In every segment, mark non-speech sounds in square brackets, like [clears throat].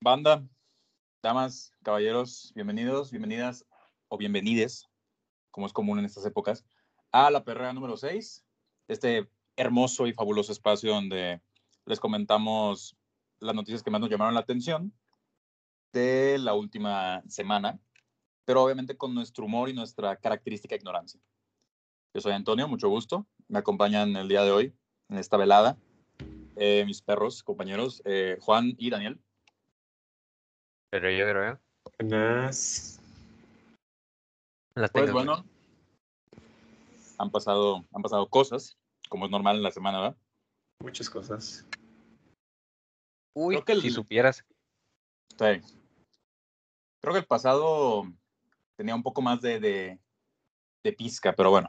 Banda, damas, caballeros, bienvenidos, bienvenidas o bienvenides, como es común en estas épocas, a la perrera número 6, este hermoso y fabuloso espacio donde les comentamos las noticias que más nos llamaron la atención de la última semana, pero obviamente con nuestro humor y nuestra característica ignorancia. Yo soy Antonio, mucho gusto. Me acompañan el día de hoy en esta velada eh, mis perros, compañeros, eh, Juan y Daniel. Pero yo creo. Buenas. Las Pues bueno, han pasado, han pasado cosas, como es normal en la semana, ¿verdad? Muchas cosas. Uy, creo que el- si supieras. Sí. Creo que el pasado tenía un poco más de, de, de pizca, pero bueno,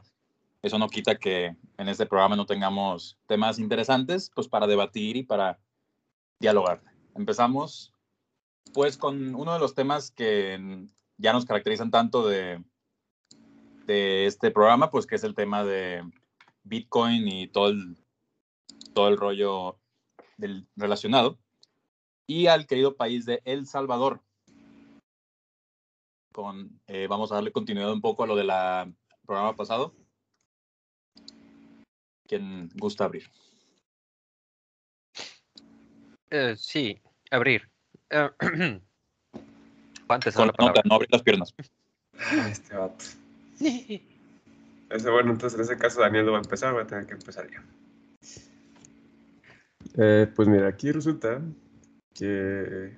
eso no quita que en este programa no tengamos temas interesantes, pues para debatir y para dialogar. Empezamos, pues, con uno de los temas que ya nos caracterizan tanto de, de este programa, pues que es el tema de Bitcoin y todo el, todo el rollo del, relacionado y al querido país de El Salvador. Con, eh, vamos a darle continuidad un poco a lo del programa pasado. ¿Quién gusta abrir? Eh, sí, abrir. Eh, [clears throat] Juan, te Con nota, no abrir las piernas. Ah, Este vato. Ese, bueno, entonces en ese caso Daniel lo va a empezar, voy a tener que empezar yo. Eh, pues mira, aquí resulta que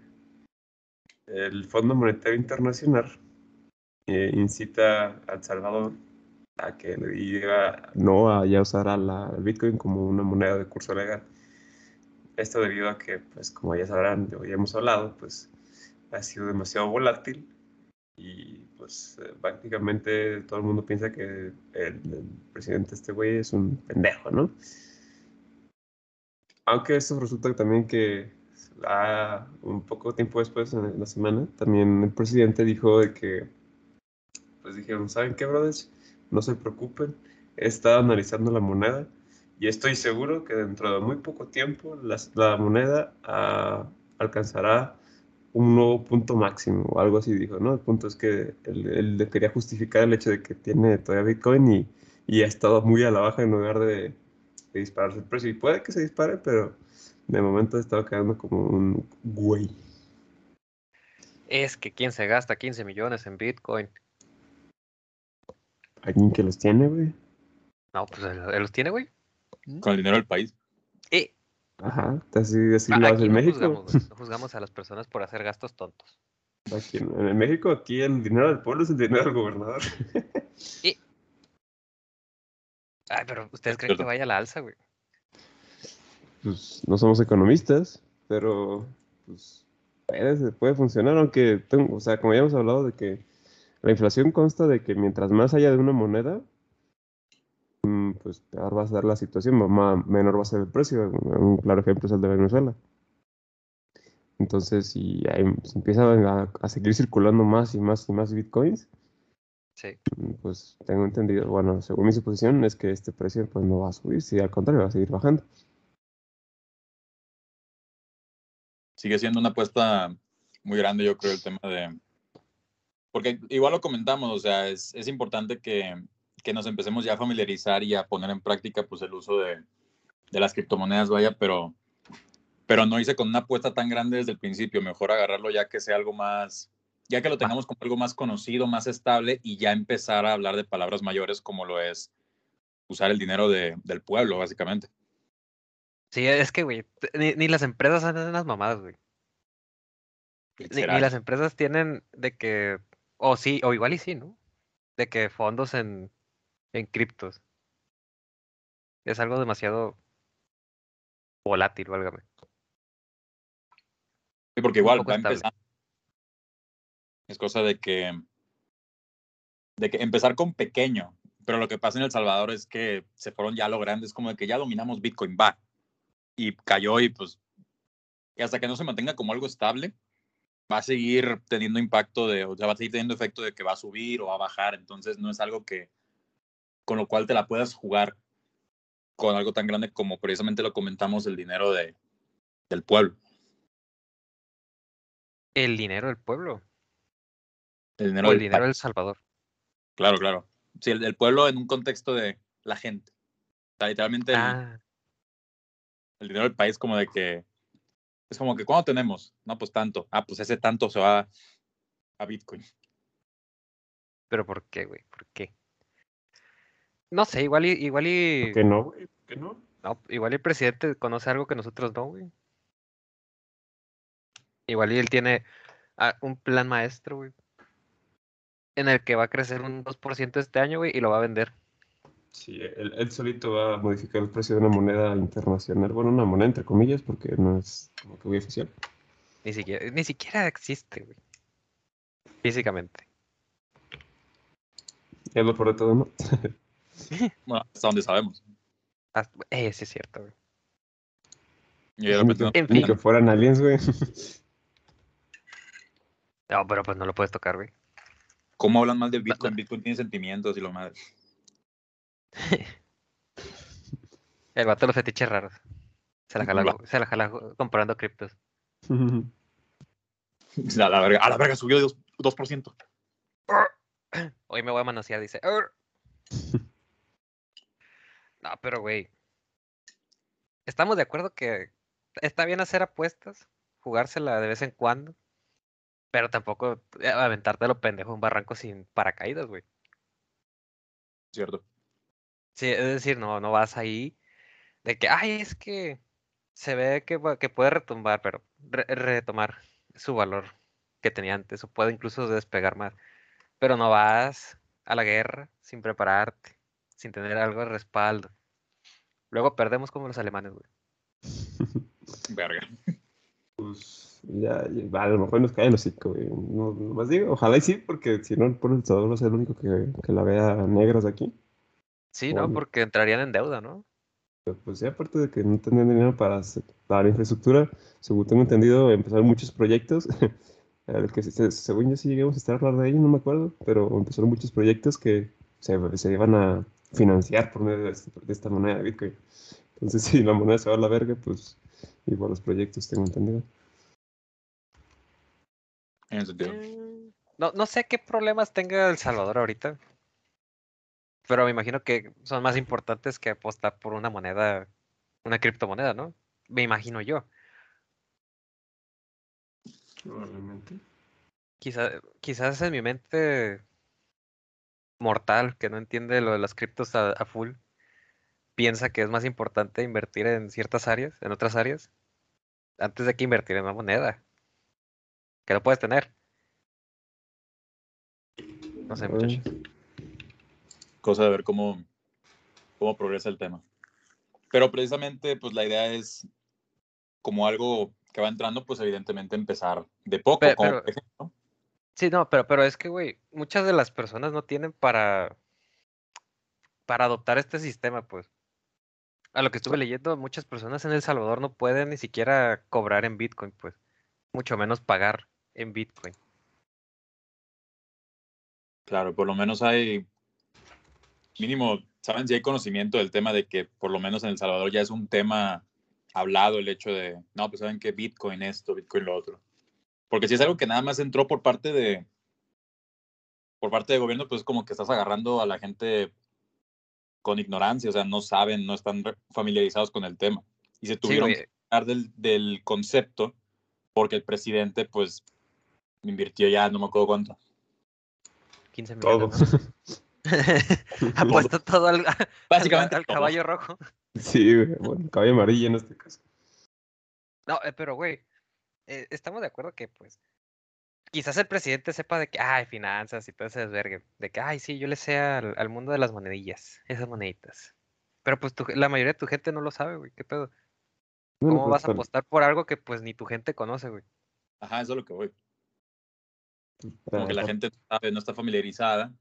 el Fondo Monetario Internacional eh, incita a El Salvador a que le diga no a ya usar a la al Bitcoin como una moneda de curso legal. Esto debido a que, pues como ya sabrán, ya hemos hablado, pues ha sido demasiado volátil y pues eh, prácticamente todo el mundo piensa que el, el presidente este güey es un pendejo, ¿no? Aunque esto resulta también que ah, un poco tiempo después, en la semana, también el presidente dijo de que, pues dijeron, ¿saben qué, brothers? No se preocupen, he estado analizando la moneda y estoy seguro que dentro de muy poco tiempo la moneda ah, alcanzará un nuevo punto máximo o algo así dijo, ¿no? El punto es que él, él le quería justificar el hecho de que tiene todavía Bitcoin y, y ha estado muy a la baja en lugar de, de dispararse el precio. Y puede que se dispare, pero de momento ha estado quedando como un güey. Es que quién se gasta 15 millones en Bitcoin. Alguien que los tiene, güey. No, pues él, él los tiene, güey. Con el dinero del país. Eh, Ajá, así, así ah, lo hace en no México. juzgamos, no juzgamos a las personas por hacer gastos tontos. Aquí en, México, aquí el dinero del pueblo es el dinero del gobernador. Ay, pero ¿ustedes Es creen que vaya a la alza, güey? pues no somos economistas, pero pues puede, puede funcionar, aunque, tengo- o sea, como ya hemos hablado de que la inflación consta de que mientras más haya de una moneda, mm, pues peor va a ser la situación, ma- menor va a ser el precio. Un claro ejemplo es el de Venezuela. Entonces, si, hay- si empiezan a, a seguir circulando más y más y más bitcoins, Sí. mm, pues tengo entendido, bueno, según mi suposición, es que este precio pues no va a subir, si al contrario va a seguir bajando. Sigue siendo una apuesta muy grande, yo creo, el tema de... Porque igual lo comentamos, o sea, es, es importante que, que nos empecemos ya a familiarizar y a poner en práctica pues el uso de, de las criptomonedas, vaya, pero, pero no hice con una apuesta tan grande desde el principio, mejor agarrarlo ya que sea algo más, ya que lo tengamos como algo más conocido, más estable y ya empezar a hablar de palabras mayores como lo es usar el dinero de- del pueblo, básicamente. Sí, es que, güey, ni, ni las empresas hacen las mamadas, güey. Ni, las empresas tienen de que, o sí, o igual y sí, ¿no? De que fondos en, en criptos. Es algo demasiado volátil, válgame. Sí, porque igual va empezando. Es cosa de que, de que empezar con pequeño, pero lo que pasa en El Salvador es que se fueron ya a lo grande, es como de que ya dominamos Bitcoin, va. Y cayó y pues, y hasta que no se mantenga como algo estable, va a seguir teniendo impacto de, o sea, va a seguir teniendo efecto de que va a subir o va a bajar, entonces no es algo que, con lo cual te la puedas jugar con algo tan grande como precisamente lo comentamos, el dinero de, del pueblo. El dinero del pueblo. El dinero, O el del dinero país. del Salvador. Claro, claro. Sí, el del pueblo en un contexto de la gente. O sea, literalmente el, Ah, el dinero del país como de que es como que ¿cuánto tenemos? No, pues tanto. Ah, pues ese tanto se va a Bitcoin. pero ¿por qué, güey? ¿Por qué? No sé, igual y, igual y, ¿Por qué no, güey? ¿Por qué no? no, igual el presidente conoce algo que nosotros no, güey. Igual y él tiene ah, un plan maestro, güey. En el que va a crecer un 2% este año, güey, y lo va a vender. Sí, él, él solito va a modificar el precio de una moneda internacional. Bueno, una moneda entre comillas, porque no es como que muy oficial. Ni siquiera, ni siquiera existe, güey. Físicamente. Es lo peor de todo, ¿no? [laughs] Bueno, hasta donde sabemos. Hasta- eh, sí es cierto, güey. Y de repente que, no- En ni fin. que fueran aliens, güey. No, pero pues no lo puedes tocar, güey. ¿Cómo hablan mal del Bitcoin? Bitcoin tiene sentimientos y lo madre. [laughs] El vato de los fetiches raros. Se la jala, se la jala comprando criptos. [laughs] A la verga, a la verga subió de 2%. 2%. Hoy me voy a manosear, dice. [laughs] No, pero güey. Estamos de acuerdo que está bien hacer apuestas, jugársela de vez en cuando, pero tampoco eh, aventarte a lo pendejo en un barranco sin paracaídas, güey. ¿Cierto? Sí, es decir, no, no vas ahí de que, ay, es que se ve que, va- que puede retumbar, pero re- retomar su valor que tenía antes, o puede incluso despegar más. Pero no vas a la guerra sin prepararte, sin tener algo de respaldo. Luego perdemos como los alemanes, güey. [laughs] Verga. Pues ya, ya, a lo mejor nos cae el hocico, güey. No, más digo, ojalá y sí, porque si no, el pueblo Salvador va a ser el único que, que la vea negras aquí. Sí, ¿no? Porque entrarían en deuda, ¿no? Pues sí, aparte de que no tienen dinero para, para la infraestructura, según tengo entendido, empezaron muchos proyectos. [laughs] El que se- según yo sí llegamos a estar a hablar de ellos, no me acuerdo, pero empezaron muchos proyectos que se, se iban a financiar por medio de, este- de esta moneda de Bitcoin. Entonces, [laughs] si la moneda se va a la verga, pues igual los proyectos, tengo entendido. En ese sentido. Mm, No, no sé qué problemas tenga El Salvador ahorita, pero me imagino que son más importantes que apostar por una moneda, una criptomoneda, ¿no? Me imagino yo. Probablemente. Quizá, quizás en mi mente mortal, que no entiende lo de las criptos a, a full, piensa que es más importante invertir en ciertas áreas, en otras áreas, antes de que invertir en una moneda. Que lo puedes tener. No sé, muchachos. Cosa de ver cómo, cómo progresa el tema. Pero precisamente, pues la idea es, como algo que va entrando, pues evidentemente empezar de poco. Pe- como pero- por ejemplo, Sí, no, pero, pero es que, güey, muchas de las personas no tienen para, para adoptar este sistema, pues. A lo que estuve leyendo, muchas personas en El Salvador no pueden ni siquiera cobrar en Bitcoin, pues. Mucho menos pagar en Bitcoin. Claro, por lo menos hay, mínimo, saben si hay conocimiento del tema de que por lo menos en El Salvador ya es un tema hablado el hecho de, no, pues saben que Bitcoin esto, Bitcoin lo otro. Porque si es algo que nada más entró por parte de, por parte de gobierno, pues como que estás agarrando a la gente con ignorancia, o sea, no saben, no están familiarizados con el tema. Y se tuvieron que hablar del, del concepto porque el presidente, pues, invirtió ya, no me acuerdo cuánto. 15 Todo. millones. ¿no? [laughs] Apuesto todo al, [laughs] Básicamente al todo. caballo rojo. Sí, güey, bueno, caballo amarillo en este caso. No, eh, pero güey, eh, estamos de acuerdo que pues quizás el presidente sepa de que, ay, finanzas y todo ese desvergue, de que, ay, sí, yo le sé al, al mundo de las monedillas, esas moneditas. Pero pues tu- la mayoría de tu gente no lo sabe, güey, ¿qué pedo? ¿Cómo pues, vas a apostar por algo que pues ni tu gente conoce, güey? Ajá, eso es lo que voy. para- Como que la para- gente no sabe, no está familiarizada.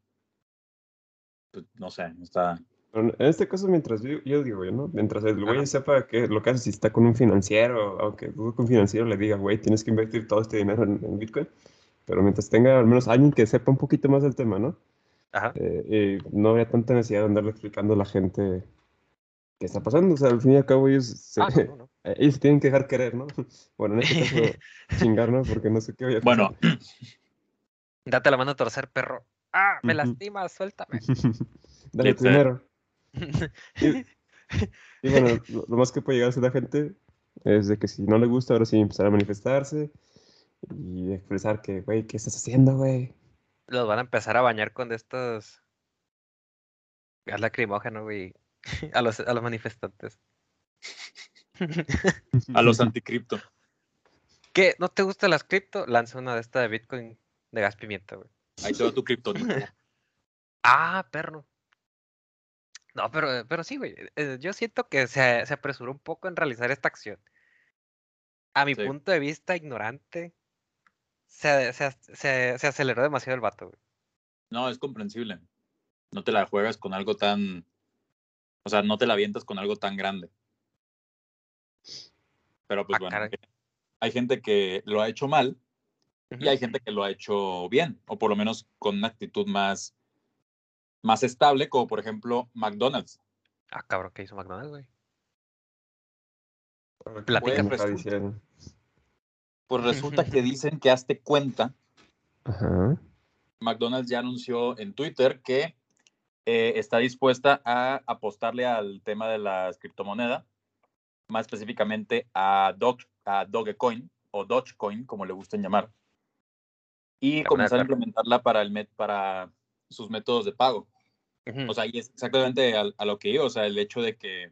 Pues, no sé, no está. En este caso, mientras yo, yo digo, ¿no? Mientras el güey Ajá. sepa que lo que hace si está con un financiero, aunque un financiero le diga, güey, tienes que invertir todo este dinero en, en Bitcoin, pero mientras tenga al menos alguien que sepa un poquito más del tema, ¿no? Ajá. Eh, y no había tanta necesidad de andarle explicando a la gente qué está pasando. O sea, al fin y al cabo ellos se, Ah, no, no, no. [laughs] Ellos tienen que dejar querer, ¿no? [laughs] Bueno, en este caso, [laughs] chingarnos porque no sé qué voy a Bueno, [clears throat] Date la mano a torcer, perro. ¡Ah! Me lastimas, suéltame. Dale tu dinero. Y bueno, [laughs] lo, lo más que puede llegar a hacer la gente es de que si no le gusta, ahora sí empezar a manifestarse y expresar que, güey, ¿qué estás haciendo, güey? Los van a empezar a bañar con estos gas lacrimógeno, güey. [laughs] A los, a los manifestantes. [laughs] a los anticripto. ¿Qué? ¿No te gustan las cripto? Lanza una de estas de Bitcoin de gas pimienta, güey. Ahí te va tu cripto. Ah, perro. No, pero, pero sí, güey. eh, Yo siento que se, se apresuró un poco en realizar esta acción. A mi Sí. punto de vista ignorante, se, se, se, se aceleró demasiado el vato, güey. No, es comprensible. No te la juegas con algo tan. O sea, no te la avientas con algo tan grande. Pero pues Ah, bueno, caray. hay gente que lo ha hecho mal y hay gente que lo ha hecho bien, o por lo menos con una actitud más, más estable, como por ejemplo McDonald's. Ah, cabrón, ¿qué hizo McDonald's, güey? Platica. Resulta- Pues resulta que [laughs] dicen que hazte cuenta, Ajá. McDonald's ya anunció en Twitter que eh, está dispuesta a apostarle al tema de las criptomonedas, más específicamente a, Doge, a Dogecoin o Dogecoin, como le gusten llamar, y comenzar a implementarla para, el met- para sus métodos de pago. O sea, y es exactamente a, a lo que iba, o sea, el hecho de que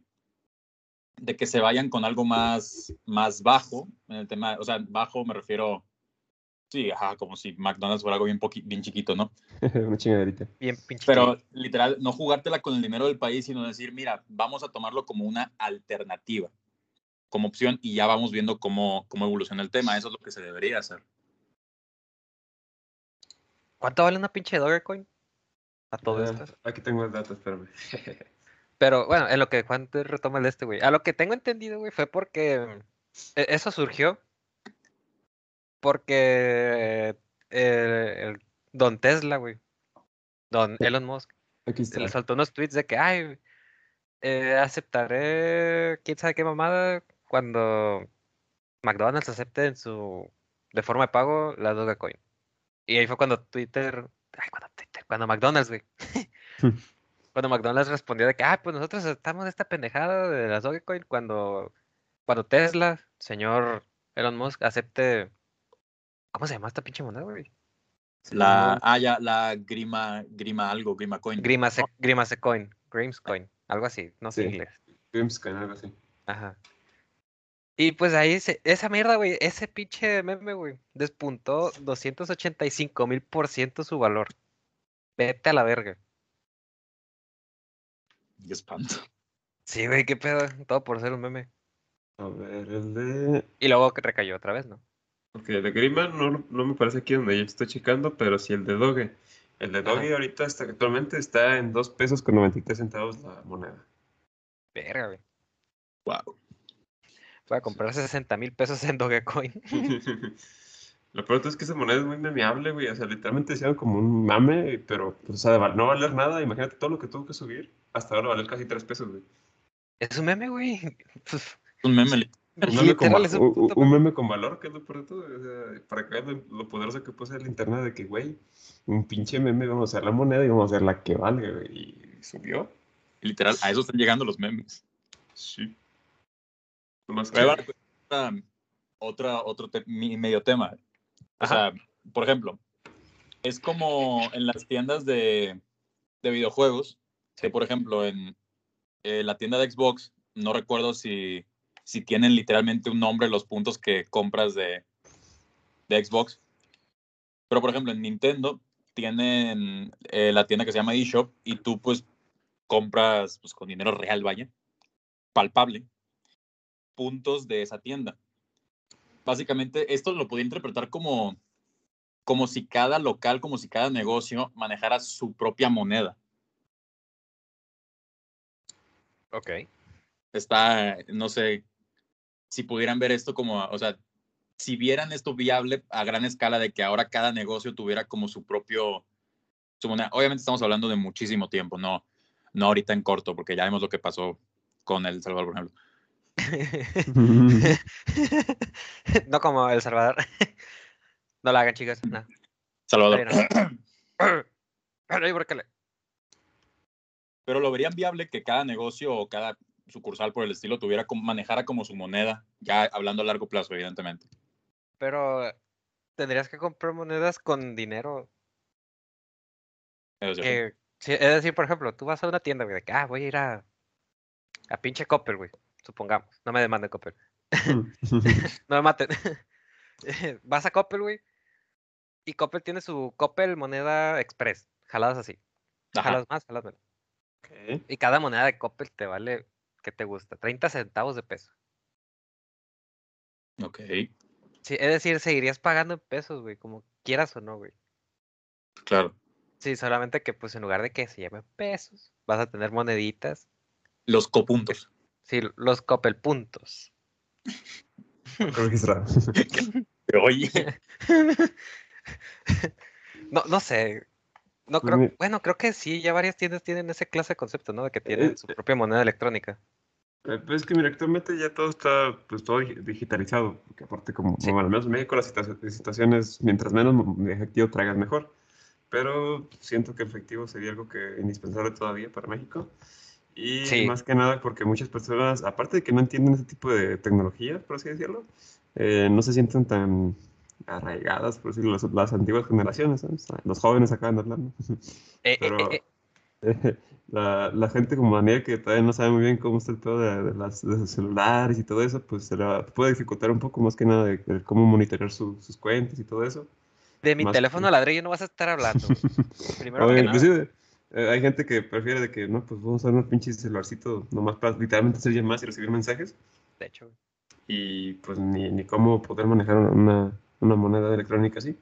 de que se vayan con algo más, más bajo en el tema, o sea, bajo me refiero, sí, ajá, como si McDonald's fuera algo bien, bien chiquito, ¿no? [laughs] Una chingaderita. Bien pinche. Pero literal, no jugártela con el dinero del país, sino decir, mira, vamos a tomarlo como una alternativa, como opción, y ya vamos viendo cómo, cómo evoluciona el tema. Eso es lo que se debería hacer. ¿Cuánto vale una pinche Dogecoin? A todo Ah, esto. Aquí tengo el dato, espérame. [laughs] Pero bueno, en lo que Juan te retoma el de este, güey. A lo que tengo entendido, güey, fue porque e- eso surgió porque el, el Don Tesla, güey, Don Elon Musk, Aquí está. le soltó unos tweets de que, ay, eh, aceptaré quién sabe qué mamada cuando McDonald's acepte en su de forma de pago la Dogecoin. Y ahí fue cuando Twitter, ay, cuando cuando McDonald's, güey. [laughs] cuando McDonald's respondió de que, ah, pues nosotros estamos de esta pendejada de las Dogecoin cuando, cuando Tesla, señor Elon Musk, acepte, ¿cómo se llama esta pinche moneda, güey? La, ah, ya, la grima, grima algo, grima coin. Grimase, Grimase Coin, Grims Coin, algo así, no sé Sí. inglés. Grimscan, algo así. Ajá. Y pues ahí, se- esa mierda, güey, ese pinche meme, güey, despuntó 285 mil por ciento su valor. Vete a la verga. Qué espanto. Sí, güey, qué pedo, todo por ser un meme. A ver, el de. Y luego que recayó otra vez, ¿no? Ok, el de Grima no, no me parece aquí donde yo estoy checando, pero sí el de Doge. El de Doge Ajá. ahorita está, actualmente está en 2 pesos con 93 centavos la moneda. Verga, güey. Wow. Voy a comprar 60 mil pesos en Dogecoin. [laughs] Lo peor es que esa moneda es muy memeable, güey. O sea, literalmente hicieron como un mame, pero, pues, o sea, de val- no valer nada. Imagínate todo lo que tuvo que subir. Hasta ahora valer casi 3 pesos, güey. Es un meme, güey. Pues, Un meme. Un meme, con, literal, va- es un meme. con valor, que es lo peor de todo. O sea, para que vean lo, lo poderoso que puede ser el internet de que, güey, un pinche meme, vamos a hacer la moneda y vamos a hacer la que valga, güey. Y subió. Literal, a eso están llegando los memes. Sí. Nomás que... Ahí va otra, otra- otro te- medio tema. O Ajá. sea, por ejemplo, es como en las tiendas de, de videojuegos, que por ejemplo en eh, la tienda de Xbox, no recuerdo si, si tienen literalmente un nombre los puntos que compras de, de Xbox. Pero por ejemplo en Nintendo tienen eh, la tienda que se llama eShop y tú pues compras pues, con dinero real, vaya, palpable, puntos de esa tienda. Básicamente, esto lo podía interpretar como, como si cada local, como si cada negocio manejara su propia moneda. ok. Está, no sé, si pudieran ver esto como, o sea, si vieran esto viable a gran escala de que ahora cada negocio tuviera como su propio, su moneda. Obviamente estamos hablando de muchísimo tiempo, no, no ahorita en corto, porque ya vemos lo que pasó con El Salvador, por ejemplo. [laughs] no como El Salvador. [laughs] no la hagan, chicas. No. Salvador. [coughs] Pero lo verían viable que cada negocio o cada sucursal por el estilo tuviera como manejara como su moneda, ya hablando a largo plazo, evidentemente. Pero tendrías que comprar monedas con dinero. Eso sí. que- sí, es decir, por ejemplo, tú vas a una tienda, güey, de que, ah, voy a ir a, a pinche Coppel, güey. Supongamos. No me demande Coppel. [laughs] No me maten. [laughs] vas a Coppel, güey. Y Coppel tiene su Coppel moneda express. Jaladas así. Ajá. Jalas más, jalas menos. Y cada moneda de Coppel te vale, ¿qué te gusta? 30 centavos de peso. Ok, Sí, es decir, seguirías pagando en pesos, güey, como quieras o no, güey. claro. Sí, solamente que pues en lugar de que se llamen pesos, vas a tener moneditas. Los copuntos. Sí, los Coppel puntos. Registrado. [laughs] Oye, no, no sé. No Pues creo, bueno, creo que sí, ya varias tiendas tienen ese clase de concepto, ¿no? De que tienen Eh, su propia moneda electrónica. Eh, Pues es que mira, actualmente ya todo está pues todo digi- digitalizado, porque aparte como, Sí. como al menos en México las situa- situaciones, mientras menos efectivo traigas mejor, pero siento que efectivo sería algo que indispensable todavía para México y Sí. más que nada porque muchas personas, aparte de que no entienden ese tipo de tecnología, por así decirlo, eh, no se sienten tan arraigadas, por decirlo, las, las antiguas generaciones, ¿sabes? Los jóvenes acaban de hablar, ¿no? [laughs] Eh, eh, Pero- eh, [laughs] La, la gente como manera que todavía no sabe muy bien cómo está el pedo de, de las, de sus celulares y todo eso, pues se puede dificultar un poco más que nada de, de cómo monitorear su- sus cuentas y todo eso. de mi más teléfono que- ladrillo no vas a estar hablando. [laughs] Primero O que nada. inclusive eh, hay gente que prefiere de que no, pues vamos a usar un pinche celularcito nomás para literalmente hacer llamadas y recibir mensajes De hecho, güey. y pues ni, ni cómo poder manejar una, una moneda electrónica así.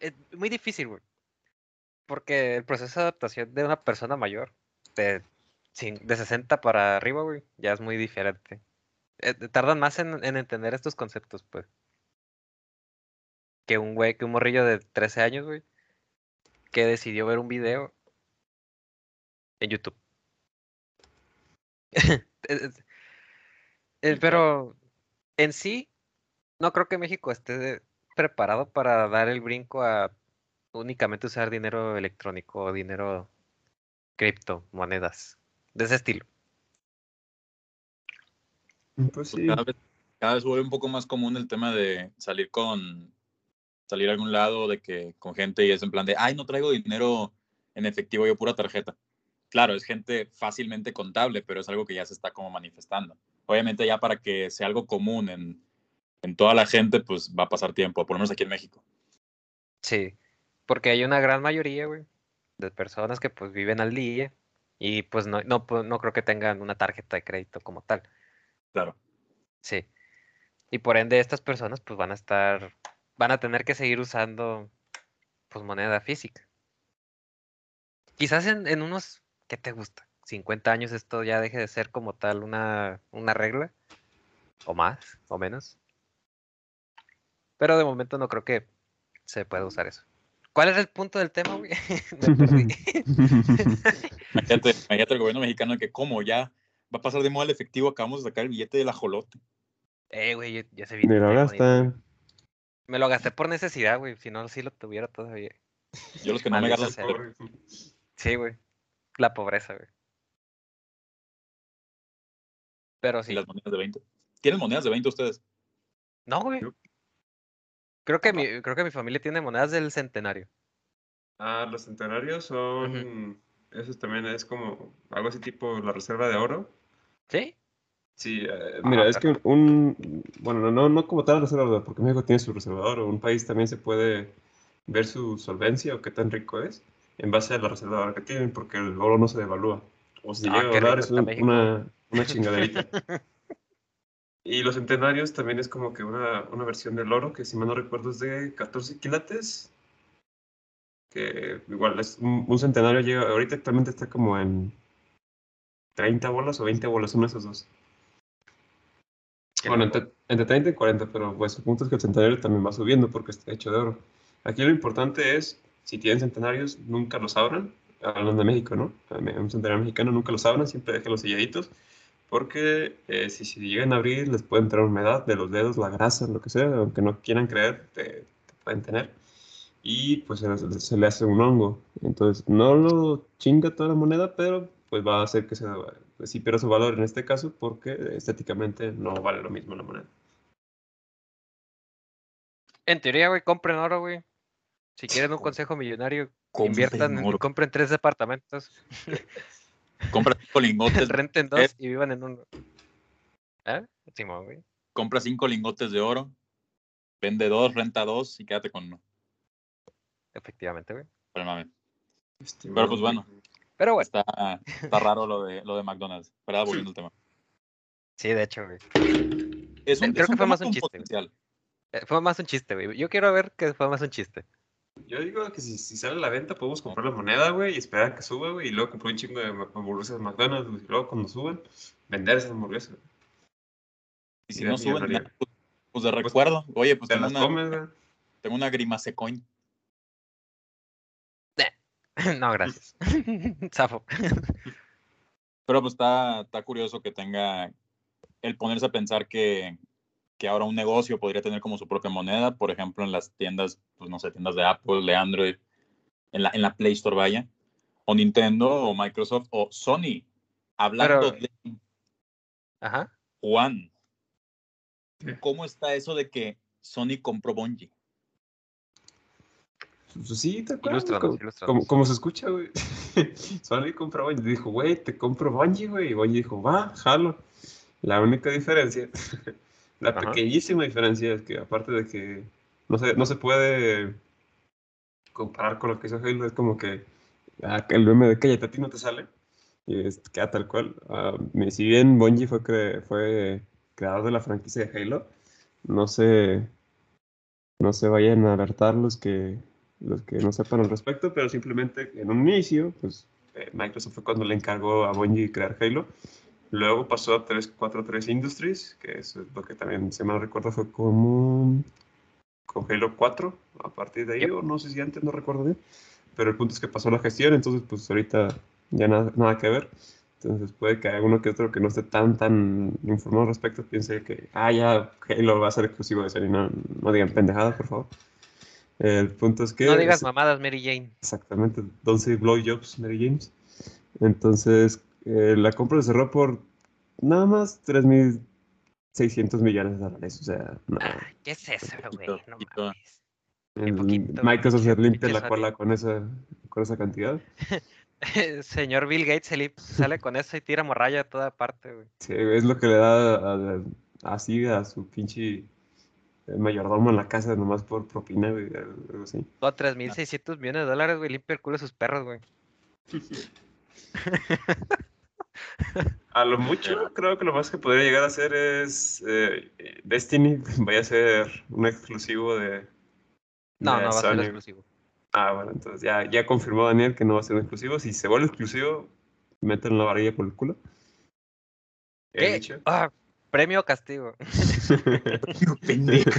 es muy difícil, güey. Porque el proceso de adaptación de una persona mayor, de, de 60 para arriba, güey, ya es muy diferente. Eh, tardan más en, en entender estos conceptos, pues. Que un güey, que un morrillo de 13 años, güey, que decidió ver un video en YouTube. [laughs] Pero en sí, no creo que México esté preparado para dar el brinco a únicamente usar dinero electrónico o dinero cripto, monedas, de ese estilo. Pues pues, sí. cada, vez, cada vez vuelve un poco más común el tema de salir con, salir a algún lado, de que con gente y es en plan de, ay, no traigo dinero en efectivo, yo pura tarjeta. Claro, es gente fácilmente contable, pero es algo que ya se está como manifestando. Obviamente ya para que sea algo común en, en toda la gente, pues va a pasar tiempo, por lo menos aquí en México. Sí, porque hay una gran mayoría, güey, de personas que pues viven al día y pues no, no, pu- no creo que tengan una tarjeta de crédito como tal. Claro. Sí. Y por ende estas personas pues van a estar, van a tener que seguir usando pues moneda física. Quizás en, en unos, ¿qué te gusta? 50 años esto ya deje de ser como tal una, una regla, o más, o menos. Pero de momento no creo que se pueda usar eso. ¿Cuál era el punto del tema, güey? [laughs] Perdí. [laughs] Imagínate, imagínate el gobierno mexicano que como ya va a pasar de moda el efectivo, acabamos de sacar el billete del ajolote. Eh, güey, ya se viene. bonito, güey. gastan. Me lo gasté por necesidad, güey. Si no, sí lo tuviera todavía. Yo los que no me. Pobre. Sí, güey. La pobreza, güey. Pero y sí. las monedas de 20. ¿Tienen monedas de 20 ustedes? No, güey. Creo que, mi, creo que mi familia tiene monedas del centenario. Ah, los centenarios son. Eso también es como algo así tipo la reserva de oro. ¿Sí? Sí, eh, Ah, mira, es que un, un- bueno, no, no como tal la reserva de oro, porque México tiene su reserva de oro. Un país también se puede ver su solvencia o qué tan rico es en base a la reserva de oro que tienen, porque el oro no se devalúa. O si Ah, llega a dólar es un- una, una chingaderita. [laughs] Y los centenarios también es como que una, una versión del oro, que si mal no recuerdo es de 14 quilates. Que igual es un, un centenario llega, ahorita actualmente está como en 30 bolas o 20 bolas, uno de esos dos. Bueno, entre, entre 30 y 40, pero pues el punto es que el centenario también va subiendo porque está hecho de oro. Aquí lo importante es, si tienen centenarios, nunca los abran, hablando de México, ¿no? Un centenario mexicano nunca los abran, siempre dejen los selladitos, porque eh, si, si llegan a abrir les puede entrar humedad de los dedos, la grasa, lo que sea, aunque no quieran creer, te, te pueden tener. Y pues se, se, le hace un hongo. Entonces no lo chinga toda la moneda, pero pues va a hacer que se, pues, sí pierda su valor en este caso, porque estéticamente no vale lo mismo la moneda. En teoría, güey, compren oro, güey. Si quieren un consejo millonario, Compren inviertan, en- compren tres departamentos, [laughs] Compra cinco lingotes, [laughs] renten dos y vivan en uno. ¿Eh? Simón, güey. compra cinco lingotes de oro, vende dos, renta dos y quédate con uno. Efectivamente, güey. Pero, mame. Pero, pues, bueno. Pero bueno, está, está raro lo de, lo de McDonald's. ¿Verdad? Volviendo al tema. sí, de hecho, güey. Es un, Creo es un que fue más un chiste. Eh, Fue más un chiste, güey. Yo quiero ver que fue más un chiste. Yo digo que si, si sale a la venta podemos comprar la moneda, güey, y esperar a que suba, güey, y luego comprar un chingo de hamburguesas de McDonald's, güey, y luego cuando suban, vender esas hamburguesas. Y si no suben, pues, pues de recuerdo. Oye, pues Te tengo las una, comes, güey. tengo una grimace coin. [laughs] no, gracias. [laughs] Zafo. Pero pues está, está curioso que tenga el ponerse a pensar que, que ahora un negocio podría tener como su propia moneda, por ejemplo, en las tiendas, pues no sé, tiendas de Apple, de Android, en la, en la Play Store, vaya, o Nintendo, o Microsoft, o Sony. Hablando Pero- de Ajá. Juan. ¿cómo está eso de que Sony compró Bungie? Pues sí, te acuerdas, Ilústranos, como, ilústranos. como, como se escucha, güey. [laughs] Sony compra Bungie. Dijo, güey, te compro Bungie, güey. Y Bungie dijo, va, jalo. La única diferencia, [laughs] la Ajá. pequeñísima diferencia es que aparte de que no se, no se puede comparar con lo que hizo Halo, es como que ah, el meme de cállate, a ti no te sale. Y es, queda tal cual. Ah, si bien Bungie fue, cre- fue creador de la franquicia de Halo, no se, no se vayan a alertar los que, los que no sepan al respecto, pero simplemente en un inicio, pues eh, Microsoft fue cuando le encargó a Bungie crear Halo. Luego pasó a 343 Industries, que es lo que también, si mal recuerdo, fue como con Halo 4, a partir de ahí, o no sé si antes, no recuerdo bien. Pero el punto es que pasó la gestión, entonces pues ahorita ya nada, nada que ver. Entonces puede que alguno que otro que no esté tan, tan informado al respecto piense que, ah, ya Halo va a ser exclusivo de Sony. No, no digan pendejadas, por favor. El punto es que... No digas es- mamadas, Mary Jane. Exactamente, don't say blowjobs, Mary James. Entonces, eh, la compra se cerró por nada más 3.600 millones de dólares. O sea, no, Ay, ¿Qué es eso, güey? No poquito. mames. el- poquito, Microsoft se limpia la cola con esa, con esa cantidad. [laughs] Señor Bill Gates se sale con eso y tira morralla a toda parte, güey. Sí, es lo que le da a- a- así a su pinche mayordomo en la casa, nomás por propina, güey, algo así. Con 3.600 millones de dólares, güey, limpia el culo de sus perros, güey. [laughs] A lo mucho, creo que lo más que podría llegar a hacer es eh, Destiny [laughs] vaya a ser un exclusivo de. No, de no va a ser exclusivo. Ah, bueno, entonces ya, ya confirmó Daniel que no va a ser un exclusivo. Si se vuelve exclusivo, meten la varilla por el culo. He ¿Qué? dicho. Ah, premio o castigo. [laughs] Pendejo.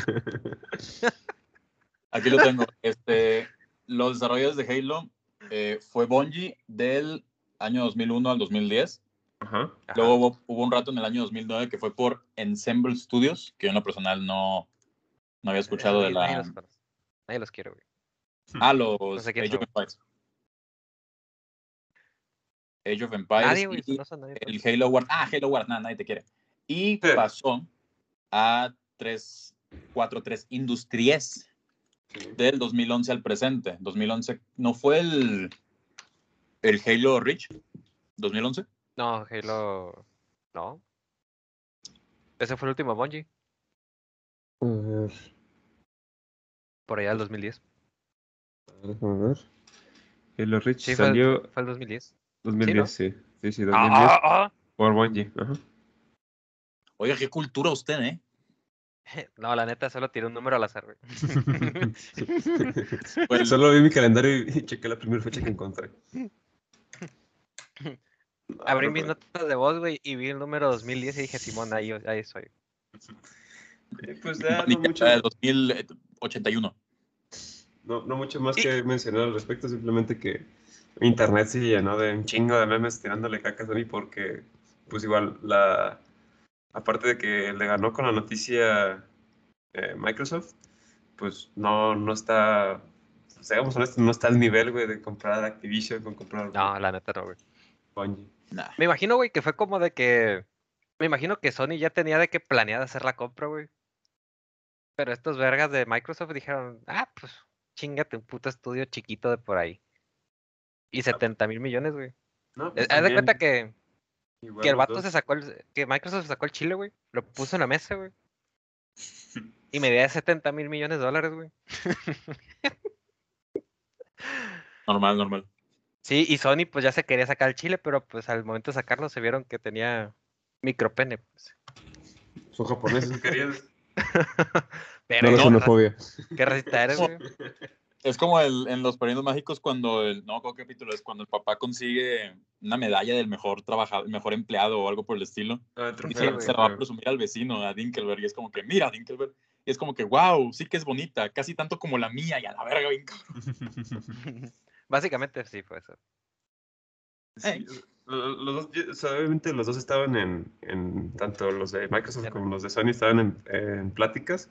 Aquí lo tengo. Este, los desarrolladores de Halo eh, fue Bungie del año 2001 al 2010. Ajá. Ajá. Luego hubo, hubo un rato en el año 2009 que fue por Ensemble Studios, que yo en lo personal no, no había escuchado de Nadie- nadie la... los conoce. Nadie los quiere, güey. Ah, los sé quién Age of. Empires. Age of Empires Nadie, güey. y No son nadie. el Halo Wars. Ah, Halo Wars, nada, nadie te quiere. Y Sí. pasó a 343 Industries del 2011 al presente. 2011 no fue el, el Halo Reach. 2011. No, Halo. No. Ese fue el último Bungie. A ver, Por allá del 2010. déjame ver. Halo Reach Sí, fue, salió fue el 2010. 2010, sí. Sí, sí, 2010. Ah, ah, Por Bungie. Ajá. Oiga, qué cultura usted, ¿eh? [laughs] No, la neta, solo tiré un número al azar, güey. [laughs] Pues, Solo vi mi calendario y, chequé la primera fecha que encontré. Abrí mis pero- notas de voz, güey, y vi el número 2010 y dije, Simón, ahí, ahí soy. Eh, Pues ya no mucho, era del 2081. no, no mucho más Y- que mencionar al respecto, simplemente que Internet se llenó de un chingo de memes tirándole caca a Sony porque, pues igual, la aparte de que le ganó con la noticia eh, Microsoft, pues no, no está, seamos honestos, no está al nivel, güey, de comprar Activision con comprar No, la neta no, güey. Bungie. Nah. Me imagino, güey, que fue como de que. Me imagino que Sony ya tenía de que planeada hacer la compra, güey. Pero estos vergas de Microsoft dijeron, ah, pues chingate un puto estudio chiquito de por ahí. Y 70 mil millones, güey. No, pues Haz de cuenta que, igual que el vato dos. se sacó el, que Microsoft sacó el chile, güey. Lo puso en la mesa, güey. [laughs] Y me dio 70 mil millones de dólares, güey. [laughs] Normal, normal. Sí, y Sony pues ya se quería sacar el chile, pero pues al momento de sacarlo se vieron que tenía micropene. Pues. Son japoneses, [laughs] querías. Pero No xenofobia. raci- qué racista eres, güey. Es como el, en los Padrinos Mágicos cuando el, no, ¿qué capítulo es? Cuando el papá consigue una medalla del mejor trabajador, mejor empleado o algo por el estilo. Ah, Y se, güey. se la va a presumir al vecino, a Dinkelberg, y es como que, mira, Dinkelberg. Y es como que, wow, sí que es bonita, casi tanto como la mía, y a la verga, bien cabrón. [laughs] Básicamente sí fue eso. Sí, los dos, o sea, obviamente los dos estaban en, en tanto los de Microsoft como los de Sony estaban en, en pláticas,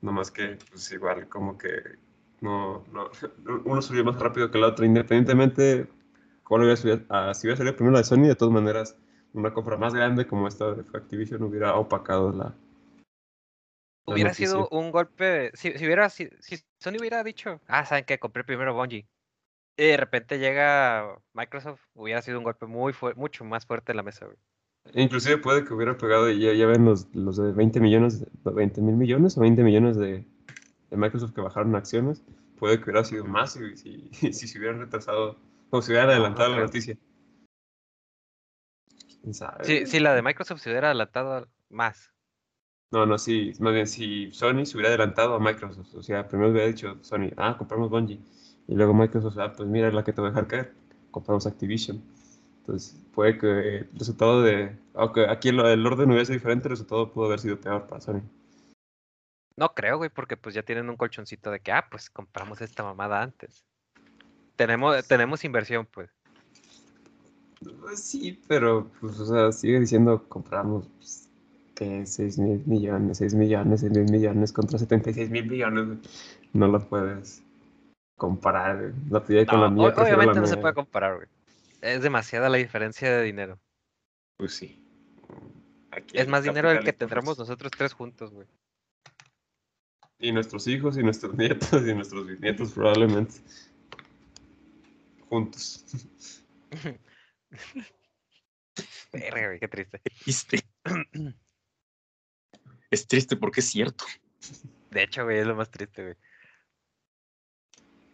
nomás que pues igual como que no, no, [laughs] uno subió más rápido que el otro, independientemente cuál hubiera subido, ah, si hubiera salido primero la de Sony, de todas maneras una compra más grande como esta de Activision hubiera opacado la... la Hubiera noticia. sido un golpe, si, si hubiera, si, si Sony hubiera dicho, ah, saben que compré primero Bungie, y de repente llega Microsoft, hubiera sido un golpe muy mucho más fuerte en la mesa, güey. Inclusive puede que hubiera pegado, y ya, ya ven los, los de 20 millones, 20 mil millones o 20 millones de, de Microsoft que bajaron acciones, puede que hubiera sido más si, si, [laughs] si se hubieran retrasado o si hubieran adelantado la noticia. ¿Quién sabe? Si, si la de Microsoft se hubiera adelantado más, No, no, sí, más bien si Sony se hubiera adelantado a Microsoft, o sea, primero hubiera dicho Sony, ah, compramos Bungie, y luego Microsoft, ah, pues mira la que te voy a dejar caer, compramos Activision. Entonces, puede que el resultado de, aunque aquí el, el orden hubiese diferente, el resultado pudo haber sido peor para Sony. No creo, güey, porque pues ya tienen un colchoncito de que, ah, pues compramos esta mamada antes. Tenemos, tenemos inversión, pues. Pues sí, pero pues, o sea, sigue diciendo compramos pues, que 6 mil millones, 6 millones, 6 mil millones contra 76 mil millones. No lo puedes comparar. güey. La tuya con No, la mía. Obviamente la no se puede comparar, güey. Es demasiada la diferencia de dinero. Pues sí. Aquí Es más dinero el que tendremos pues. nosotros tres juntos, güey. Y nuestros hijos y nuestros [laughs] nietos y nuestros bisnietos probablemente. Juntos. [laughs] Qué triste. Triste. Es triste porque es cierto. De hecho, güey, es lo más triste, güey.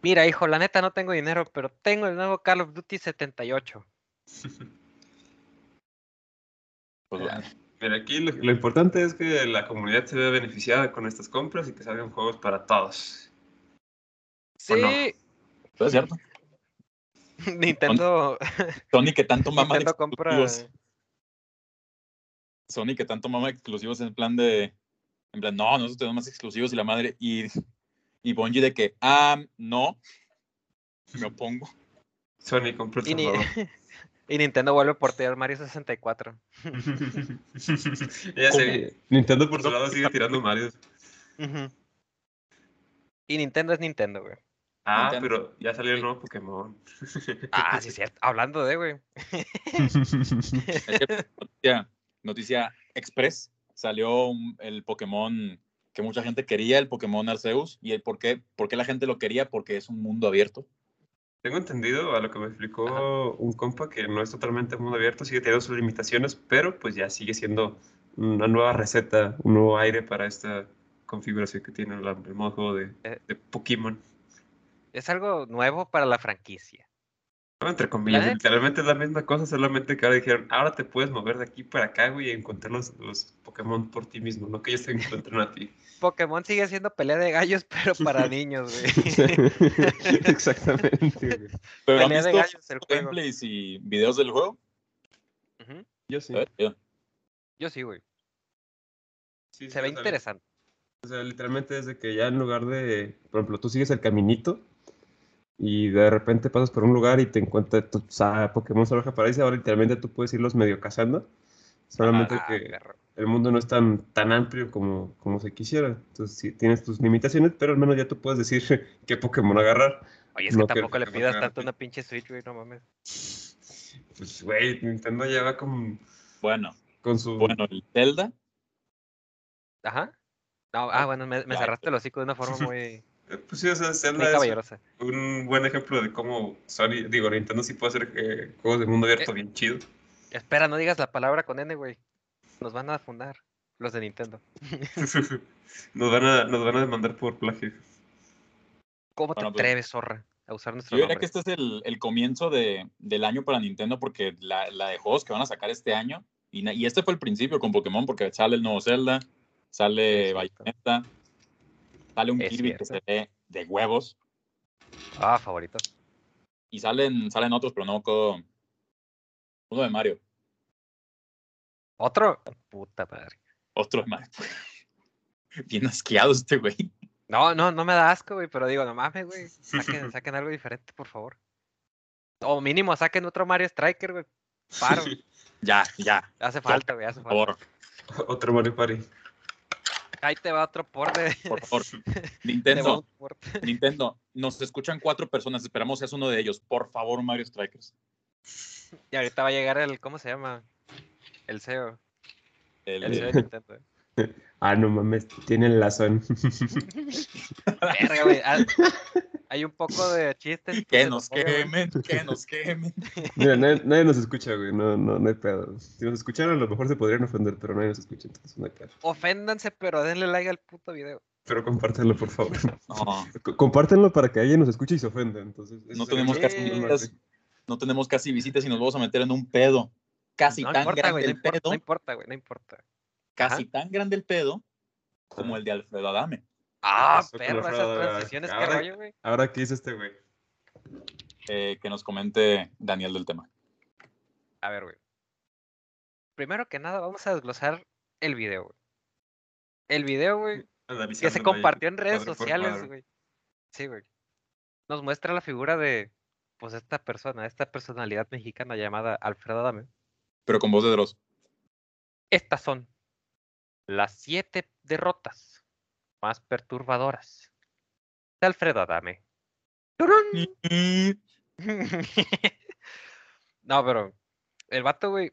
Mira, hijo, la neta no tengo dinero, pero tengo el nuevo Call of Duty 78. Pues bueno, Mira, aquí lo, lo importante es que la comunidad se vea beneficiada con estas compras y que salgan juegos para todos. Sí, no? es cierto. Nintendo, Sony que tanto mama de Nintendo compra. Sony que tanto mama de exclusivos en plan de. En plan, no, nosotros tenemos más exclusivos y la madre. Y, y Bungie de que, ah, no. Me opongo. Sony compró el [laughs] Y, Nintendo vuelve a portear Mario 64. [laughs] ya ¿Cómo? sé, Nintendo por su lado sigue tirando Mario. Y Nintendo es Nintendo, güey. Ah, Nintendo. pero ya salió el nuevo Pokémon. Ah, sí, [laughs] cierto. Hablando de, güey. [laughs] Es noticia, noticia Express. Salió un- el Pokémon que mucha gente quería, el Pokémon Arceus. ¿Y el por qué? ¿Por qué la gente lo quería? Porque es un mundo abierto. Tengo entendido a lo que me explicó un compa que no es totalmente mundo abierto, sigue teniendo sus limitaciones, pero pues ya sigue siendo una nueva receta, un nuevo aire para esta configuración que tiene la- el modo juego de, Eh. de Pokémon. Es algo nuevo para la franquicia. No, entre comillas, ¿Eh? literalmente es la misma cosa, solamente que ahora dijeron, ahora te puedes mover de aquí para acá, güey, y encontrar los, los Pokémon por ti mismo, no que ellos te encuentren a ti. [laughs] Pokémon sigue siendo pelea de gallos, pero para [laughs] niños, güey. [laughs] Exactamente, güey. Pero ¿han pelea de gallos el juego. gameplays y videos del juego? Yo sí. Ver, yo. Yo sí, güey. Sí, Se sí, ve interesante. O sea, literalmente es de que ya en lugar de, por ejemplo, tú sigues el caminito y de repente pasas por un lugar y te encuentras tu, o sea, Pokémon Salvaje Paraíso, ahora literalmente tú puedes irlos medio cazando. Solamente Ah, que perro. el mundo no es tan, tan amplio como, como se quisiera. Entonces sí, tienes tus limitaciones, pero al menos ya tú puedes decir [laughs] qué Pokémon agarrar. Oye, es no que tampoco le que pidas tanto una pinche Switch, güey, no mames. Pues, güey, Nintendo ya va con, Bueno, con su... bueno, el Zelda, Ajá. No, ah, bueno, me, me cerraste el hocico de una forma [laughs] muy, Pues sí, o sea, Zelda es un buen ejemplo de cómo Sony, digo, Nintendo sí puede hacer eh, juegos de mundo abierto Eh. bien chido. Espera, no digas la palabra con N, güey. Nos van a fundar los de Nintendo. [laughs] nos, van a, nos van a demandar por plagio. ¿Cómo te Bueno, pues, atreves, zorra, a usar nuestro yo diría nombre? que este es el, el comienzo de, del año para Nintendo porque la, la de juegos que van a sacar este año, y, y este fue el principio con Pokémon porque sale el nuevo Zelda, sale. Bayonetta, sale un Es Kirby que se ve de huevos, Ah, favorito. y salen, salen otros, pero no con uno de Mario, ¿Otro? Puta madre. otro de Mario. [laughs] Bien asqueado este güey. No, no, no me da asco, güey, pero digo, no mames, güey. Saquen, [laughs] saquen algo diferente, por favor. O mínimo saquen otro Mario Striker, güey. Paro. [laughs] Ya, ya, Hace falta, güey, hace por falta. favor, Otro Mario Party. Ahí te va otro port de. por favor. [laughs] de Nintendo. [laughs] Nintendo, nos escuchan cuatro personas, esperamos seas uno de ellos. Por favor, Mario Strikers. Y ahorita va a llegar el, ¿cómo se llama? El CEO. El- El CEO de Nintendo. eh. [laughs] Ah, no mames, tienen razón. Verga, güey. Hay un poco de chistes. [laughs] que nos quemen, que [laughs] nos quemen. Mira, nadie, nadie nos escucha, güey. No, no, no hay pedo. Si nos escucharan, a lo mejor se podrían ofender, pero nadie nos escucha, entonces no hay pedo. Oféndanse, pero denle like al puto video. Pero compártanlo, por favor. No, [laughs] C- Compártanlo para que alguien nos escuche y se ofenda. Entonces, no tenemos casi visitas, no tenemos casi visitas y nos vamos a meter en un pedo. Casi No tan importa, grande güey. No el importa, pedo, no importa, güey. No importa. casi Ajá. tan grande el pedo como el de Alfredo Adame. Ah, perro, esas transiciones, qué Ahora- rollo, güey. Ahora, ¿qué hizo este güey? Eh, que nos comente Daniel del tema. A ver, güey. Primero que nada, vamos a desglosar el video, güey. El video, güey, que se compartió en redes sociales, güey. Sí, güey. Nos muestra la figura de, pues, esta persona, esta personalidad mexicana llamada Alfredo Adame. Pero con voz de Dross. Estas son las siete derrotas más perturbadoras de Alfredo Adame. [laughs] No, pero el vato, güey.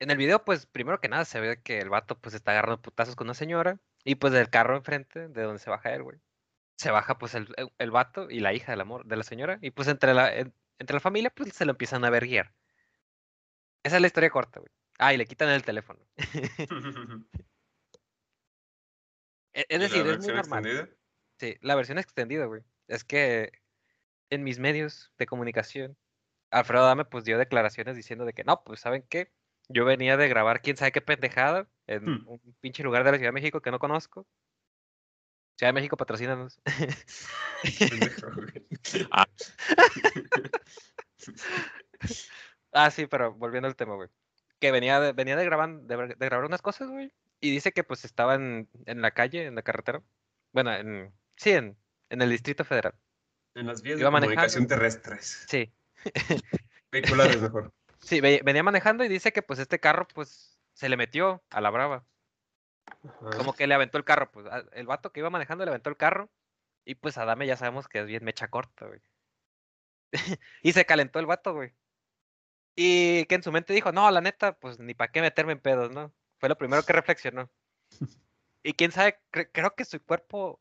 En el video, pues, primero que nada se ve que el vato, pues, está agarrando putazos con una señora. Y pues del carro enfrente, de donde se baja él, güey. Se baja, pues, el, el- vato y la hija del amor, de la señora. Y pues entre la, en- entre la familia, pues, se lo empiezan a verguiar. Esa es la historia corta, güey. Ah, y le quitan el teléfono. [laughs] [laughs] E- Es ¿Y la decir, es muy normal. extendida? Sí, la versión extendida, güey. Es que en mis medios de comunicación, Alfredo Adame pues dio declaraciones diciendo de que no, pues ¿saben qué? Yo venía de grabar quién sabe qué pendejada en Hmm. un pinche lugar de la Ciudad de México que no conozco. Ciudad de México, patrocínanos. [laughs] Güey. [laughs] ah, sí, pero volviendo al tema, güey. Que venía de, venía de, graban- de, de grabar unas cosas, güey. Y dice que pues estaba en, en la calle, en la carretera. Bueno, en, sí, en, en el Distrito Federal. En las vías de Iba manejando. comunicación terrestres. Sí, [laughs] Vehiculares mejor. Sí, ve- venía manejando y dice que pues este carro pues se le metió a la brava. Ajá. Como que le aventó el carro, pues el vato que iba manejando le aventó el carro y pues Adame ya sabemos que es bien mecha corta, güey. [laughs] y se calentó el vato, güey. Y que en su mente dijo, no, la neta, pues ni para qué meterme en pedos, ¿no? Fue lo primero que reflexionó. [laughs] Y quién sabe, cre- creo que su cuerpo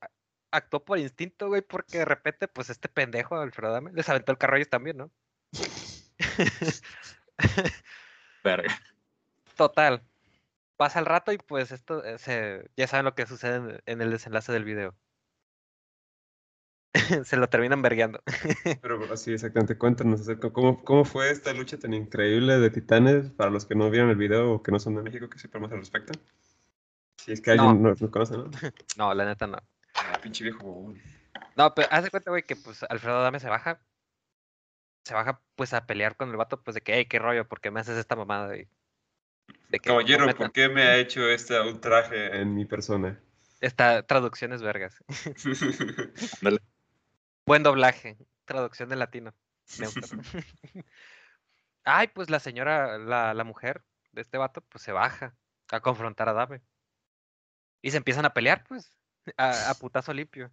actuó por instinto, güey, porque de repente, pues este pendejo, Alfredo Adame, les aventó el carro a ellos también, ¿no? [laughs] Verga. Total. Pasa el rato y pues esto eh, se, ya saben lo que sucede en, en el desenlace del video. [laughs] se lo terminan vergueando. [laughs] Pero bueno, sí, exactamente. Cuéntanos acerca cómo, cómo fue esta lucha tan increíble de titanes para los que no vieron el video o que no son de México, que sepan más al respecto. Si es que alguien no. nos conoce, ¿no? [laughs] No, la neta no. Ah, pinche viejo bobón. No, pero haz de cuenta, güey, que pues Alfredo Adame se baja. Se baja pues a pelear con el vato, pues de que, hey, qué rollo, ¿por qué me haces esta mamada? De, de que no Caballero, ¿por qué me ha hecho este ultraje en mi persona? Esta traducción es vergas. Buen doblaje. traducción de latino. [laughs] [laughs] Ay, pues la señora, la, la mujer de este vato, pues se baja a confrontar a Dame. Y se empiezan a pelear, pues, a, a putazo limpio.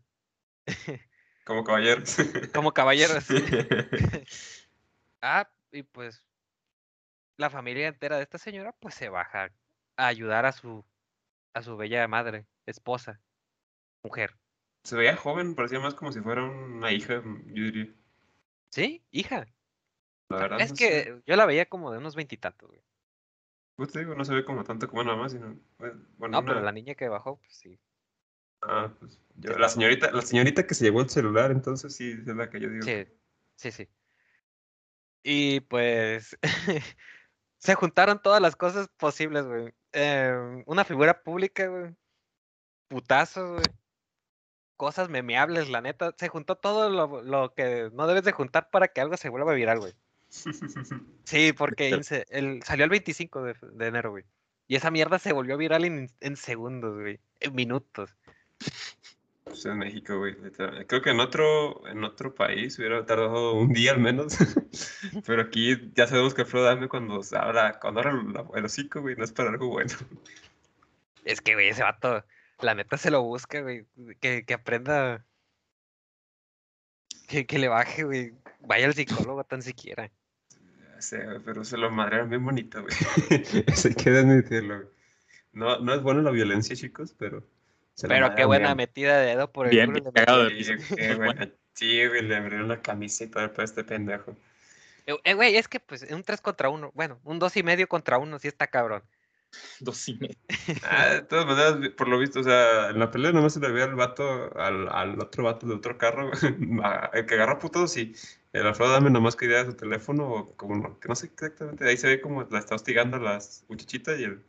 [laughs] Como caballeros. Como caballeros. Ah, y pues la familia entera de esta señora, pues se baja a ayudar a su, a su bella madre, esposa, mujer. Se veía joven, parecía más como si fuera una hija, yo diría. ¿Sí? Hija. La verdad. es no que sé. yo la veía como de unos veintitantos, güey. Pues te digo, no se ve como tanto como una mamá, sino. Bueno, No, pero la niña que bajó, pues sí. Ah, pues. yo- Sí, la señorita, la señorita que se llevó el celular, entonces sí es la que yo digo. Sí, sí, sí. Y pues [laughs] se juntaron todas las cosas posibles, güey. Em, una figura pública, güey. Putazos, güey. Cosas memeables, la neta. Se juntó todo lo, lo que no debes de juntar para que algo se vuelva viral, güey. [laughs] Sí, porque el, salió el 25 de, de enero, güey. Y esa mierda se volvió viral en, en segundos, güey. En minutos. Pues en México, güey. Creo que en otro, en otro país hubiera tardado un día al menos. [laughs] Pero aquí ya sabemos que Alfredo Dame cuando se abra, cuando abra la- el hocico, güey, no es para algo bueno. Es que, güey, ese vato, la neta se lo busca, güey. Que, que aprenda. Que, que le baje, güey. Vaya al psicólogo tan siquiera. Ya sé, güey, pero se lo madrearon bien bonito, güey. [laughs] Eso hay que admitirlo, güey. No, no es bueno la violencia, chicos, pero. se Pero qué buena bien. metida de dedo por el Bien, culo cagado de qué [laughs] buena. Sí, güey, le abrieron la camisa y todo para este pendejo. Eh, eh, güey, es que pues un 3 contra 1. Bueno, un 2 y medio contra 1 sí está cabrón. [laughs] Dos y medio. Ah, de todas maneras, por lo visto, o sea, en la pelea nomás se le veía al vato, al, al otro vato de otro carro, [laughs] a- el que agarró putos y el Alfredo Dame nomás quería su teléfono, o como no, que no sé exactamente, ahí se ve como la está hostigando a las muchachitas y el,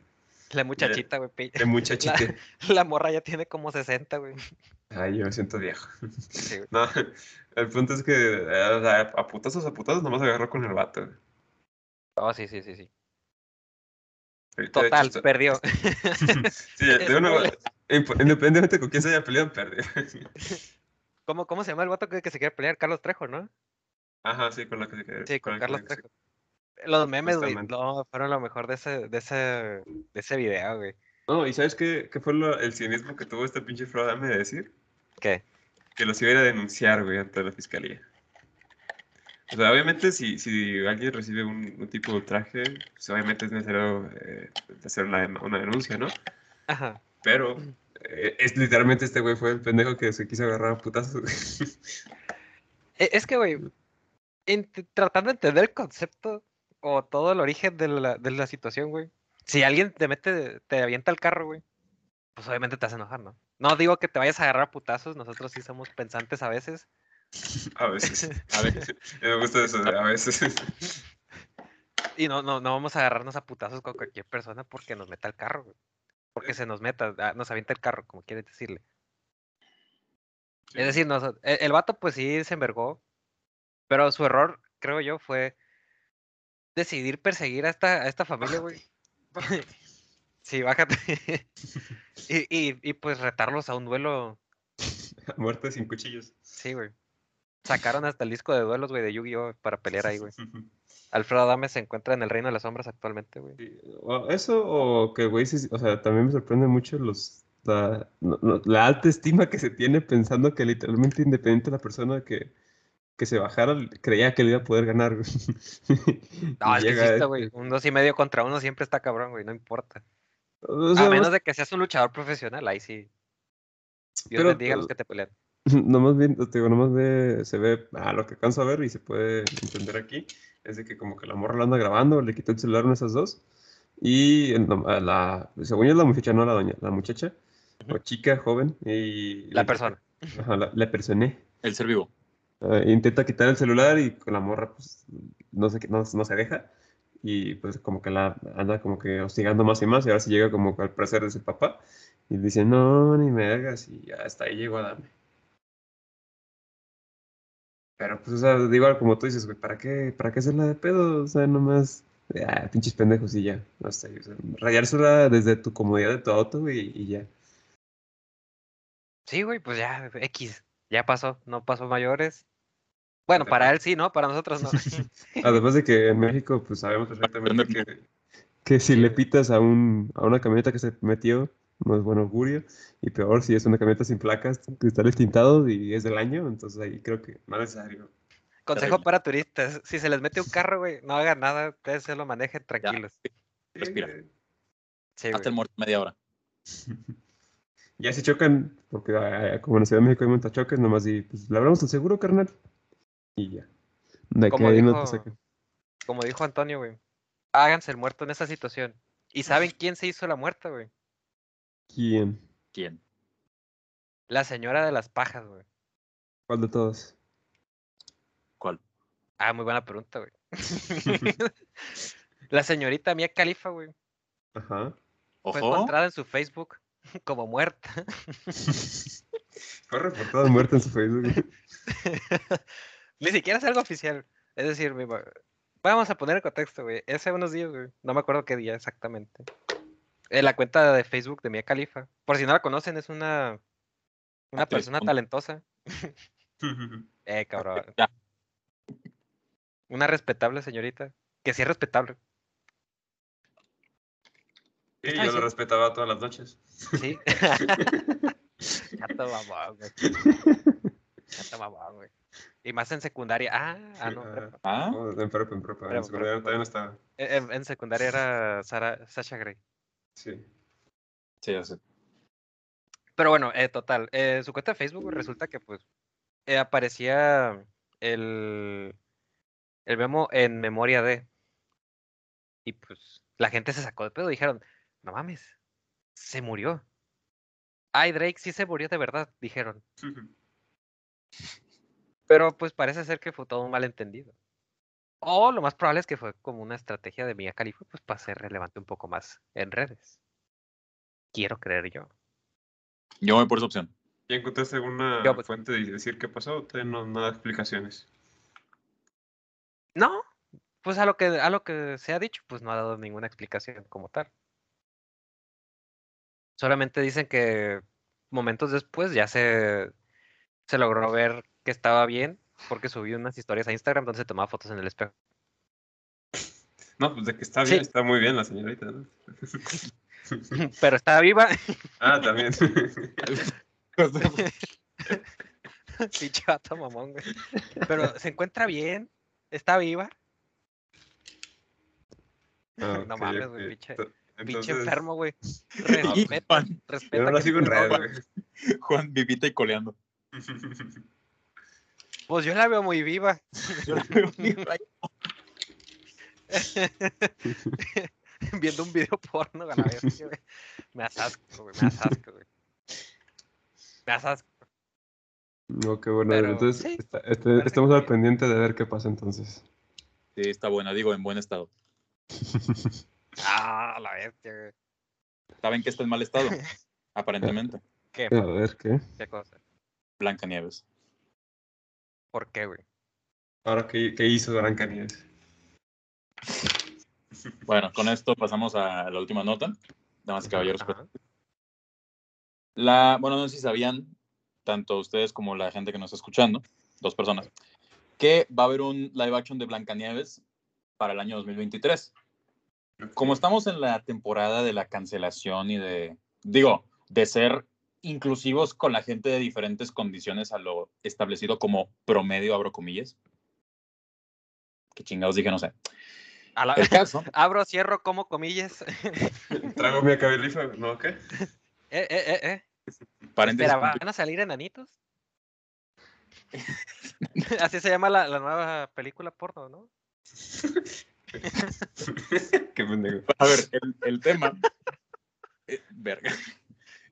La muchachita, güey. el muchachito. [laughs] La morra ya tiene como 60, güey. Ay, yo me siento viejo. Sí. No, el punto es que eh, o sea, a putazos, a putazos nomás agarró con el vato. güey. Oh, sí, sí, sí, sí. Hecho, Total, perdió. [laughs] Sí, de [laughs] independientemente con quién se haya peleado, perdió. [laughs] ¿Cómo, ¿Cómo se llama el vato que, que se quiere pelear? Carlos Trejo, ¿no? Ajá, sí, con la que se quedó. Sí, con Carlos se- Trejo. Los memes, güey, no, fueron lo mejor de ese, de ese, de ese video, güey. No, ¿y sabes qué, qué fue lo- el cinismo que tuvo este pinche Fro Dame de decir? ¿Qué? Que los iba a ir a denunciar, güey, ante la fiscalía. O sea, obviamente, si, si alguien recibe un, un tipo de ultraje, pues obviamente es necesario eh, hacer una, una denuncia, ¿no? Ajá. Pero eh, es literalmente este güey fue el pendejo que se quiso agarrar a putazos. E- Es que, güey, tratando de entender el concepto o todo el origen de la, de la situación, güey. Si alguien te mete, te avienta el carro, güey, pues obviamente te vas a enojar, ¿no? No digo que te vayas a agarrar a putazos, nosotros sí somos pensantes a veces. [laughs] A veces. A ver, Me gusta eso, a veces. [laughs] Y no, no, no vamos a agarrarnos a putazos con cualquier persona porque nos meta el carro, güey. Porque se nos meta, ah, nos avienta el carro, como quieres decirle. Es decir, nos- el, el vato pues sí se envergó, pero su error, creo yo, fue decidir perseguir a esta, a esta familia, güey. [laughs] sí, bájate. y, y, y pues retarlos a un duelo, Muerte sin cuchillos. sí, güey. Sacaron hasta el disco de duelos, güey, de Yu-Gi-Oh! para pelear ahí, güey. [laughs] Alfredo Adame se encuentra en el Reino de las Sombras actualmente, güey. Eso o que, güey, sí, o sea, también me sorprende mucho los, la, no- no- la alta estima que se tiene pensando que literalmente independiente de la persona que, que se bajara, creía que le iba a poder ganar. güey. [laughs] No, es que este- güey. Un dos y medio contra uno siempre está cabrón, güey, no importa. o sea, a menos de que seas un luchador profesional, ahí sí. Dios Pero, bendiga a los uh, que te pelean. [laughs] Nomás bien, te digo, nomás ve, se ve, a lo que alcanzo a ver y se puede entender aquí, es de que como que la morra la anda grabando, le quitó el celular a esas dos, y a la, según yo es la muchacha, no la doña, la muchacha, o chica, joven, y... La persona. Ajá, la, la personé. el ser vivo. Eh, intenta quitar el celular y con la morra, pues, no qué- no, no se deja, y pues como que la anda como que hostigando más y más, y ahora sí llega como al parecer de su papá, y dice, no, ni me hagas, y hasta ahí llegó a darme. Pero pues, o sea, igual como tú dices, güey, ¿para qué, para qué hacerla de pedo? O sea, nomás, ah, pinches pendejos y ya. No sé, o sea, rayársela desde tu comodidad de tu auto, güey, y ya. Sí, güey, pues ya, X. Ya pasó, no pasó mayores. Bueno, para él sí, ¿no? Para nosotros no. [laughs] Además de que en México, pues sabemos perfectamente que, que si le pitas a, un, a una camioneta que se metió, no es buen augurio. Y peor si es una camioneta sin placas, cristales tintados y es del año. Entonces ahí creo que no es necesario. Consejo para turistas. Si se les mete un carro, güey, no hagan nada. Ustedes se lo manejen tranquilos. Respira. Sí, Hasta el muerto media hora. [laughs] Ya si chocan, porque ah, como en la Ciudad de México hay muchos choques, nomás y pues le hablamos al seguro, carnal. Y ya. De que Como no dijo- te saquen. Como dijo Antonio, güey. Háganse el muerto en esa situación. ¿Y saben quién se hizo la muerta, güey? ¿Quién? ¿Quién? La señora de las pajas, güey. ¿Cuál de todos? ¿Cuál? Ah, muy buena pregunta, güey. [laughs] [laughs] la señorita Mia Califa, güey. Ajá. Fue Ojo. encontrada en su Facebook [laughs] como muerta. Fue reportada muerta en su Facebook. Ni siquiera es algo oficial. Es decir, mi vamos a poner el contexto, güey. Hace unos días, güey. No me acuerdo qué día exactamente. En la cuenta de Facebook de Mia Khalifa. Por si no la conocen, es una, una Actriz, persona talentosa. [laughs] Eh, cabrón. [laughs] Ya. Una respetable señorita. Que sí es respetable. Sí, Ay, yo sí. lo respetaba todas las noches. Sí. [laughs] ya te mamón, güey. Ya te mamón, güey. Y más en secundaria. Ah, ah no. Ah. prepa. Ah, No, en prepa, en prepa. En secundaria prepa. todavía no estaba. En, en secundaria era Sara, Sasha Grey. Sí. sí, ya sé. Pero bueno, eh, total. eh, su cuenta de Facebook güey, resulta que pues eh, aparecía el, el memo en memoria de. Y pues la gente se sacó de pedo. Dijeron, no mames, se murió. Ay, Drake sí se murió de verdad, dijeron. Pero pues parece ser que fue todo un malentendido. O lo más probable es que fue como una estrategia de Mia Khalifa pues para ser relevante un poco más en redes. Quiero creer yo. Yo me voy por esa opción. ¿Ya encontraste alguna Yo, pues- fuente de decir qué pasó? No, no da explicaciones. No, pues a lo que a lo que se ha dicho, pues no ha dado ninguna explicación como tal. Solamente dicen que momentos después ya se, se logró ver que estaba bien porque subió unas historias a Instagram donde se tomaba fotos en el espejo. No, pues de que está bien, Sí. está muy bien la señorita. ¿no? [laughs] Pero estaba viva. ah, también. [laughs] Pinche vato mamón, güey. Pero se encuentra bien, está viva. Ah, [laughs] No mames, güey, pinche- Pinche enfermo, güey. Respeta, Juan, Yo respeta. no la que sigo en redes. Juan vivita y coleando. Pues yo la veo muy viva. [laughs] [laughs] Viendo un video porno a la vez. güey, Me das asco, güey. Me das asco, güey. Me das asco. No, qué bueno. Pero, entonces, sí, está- este- estamos al pendiente de ver qué pasa entonces. Sí, está buena, digo, en buen estado. [laughs] Ah, la bestia, güey. ¿Saben que está en mal estado? Aparentemente. ¿Qué? A ver, ¿qué? ¿Qué cosa? Blanca Nieves. ¿Por qué, güey? Ahora, ¿qué, qué hizo Blancanieves? [laughs] Bueno, con esto pasamos a la última nota. Damas y caballeros. Ajá. La, bueno, no sé si sabían, tanto ustedes como la gente que nos está escuchando, dos personas, que va a haber un live action de Blancanieves para el año 2023. Como estamos en la temporada de la cancelación y de, digo, de ser inclusivos con la gente de diferentes condiciones a lo establecido como promedio, abro comillas. ¿Qué chingados dije? No sé. A la- El caso, [laughs] Abro, cierro, como comillas. [laughs] Trago mi cabelifa, ¿no? ¿Qué? eh, eh, eh, eh. paréntesis, Espera, ¿van a salir enanitos? [laughs] Así se llama la, la nueva película porno, ¿no? qué pendejo. a ver, el, el tema, eh, verga,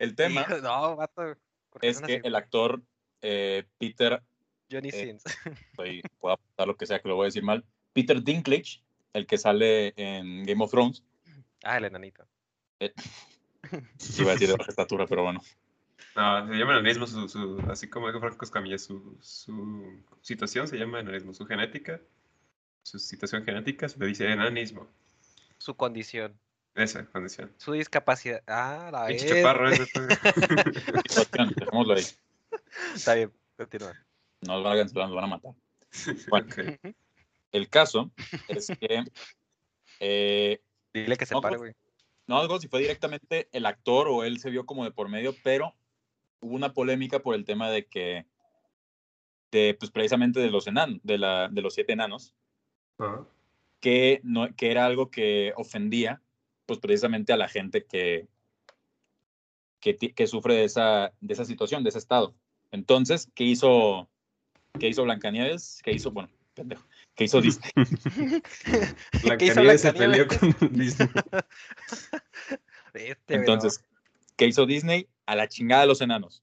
el tema Hijo, no, vato. ¿por qué es que así? el actor eh, Peter, Johnny eh, Sins. [laughs] estoy, puedo apuntar lo que sea que lo voy a decir mal, Peter Dinklage, el que sale en Game of Thrones, Ah, el enanito. [laughs] iba a decir de baja estatura, pero bueno, No, se llama enanismo, su, su, así como dijo Franco Escamilla, su, su situación se llama enanismo, su genética, su situación genética se le dice enanismo, Su condición. Esa condición. Su discapacidad. Ah, la Pinche chaparro ese. pues. [laughs] dejémoslo ahí, Está bien, continúa. nos van a cancelar, nos van a matar. [laughs] Bueno, el caso es que eh, Dile que se No, pare, pues, güey. no algo si fue directamente el actor o él se vio como de por medio, pero hubo una polémica por el tema de que, de, pues precisamente de los enanos, de, la, de los siete enanos, que, no, que era algo que ofendía, pues precisamente a la gente que, que, sufre de esa, de esa situación, de ese estado. Entonces, ¿qué hizo, qué hizo Blancanieves? ¿Qué hizo, bueno, pendejo, qué hizo Disney? [laughs] [laughs] ¿Qué hizo Blancanieves se peleó con [laughs] Disney. Este, Entonces, ¿qué hizo Disney? A la chingada de los enanos.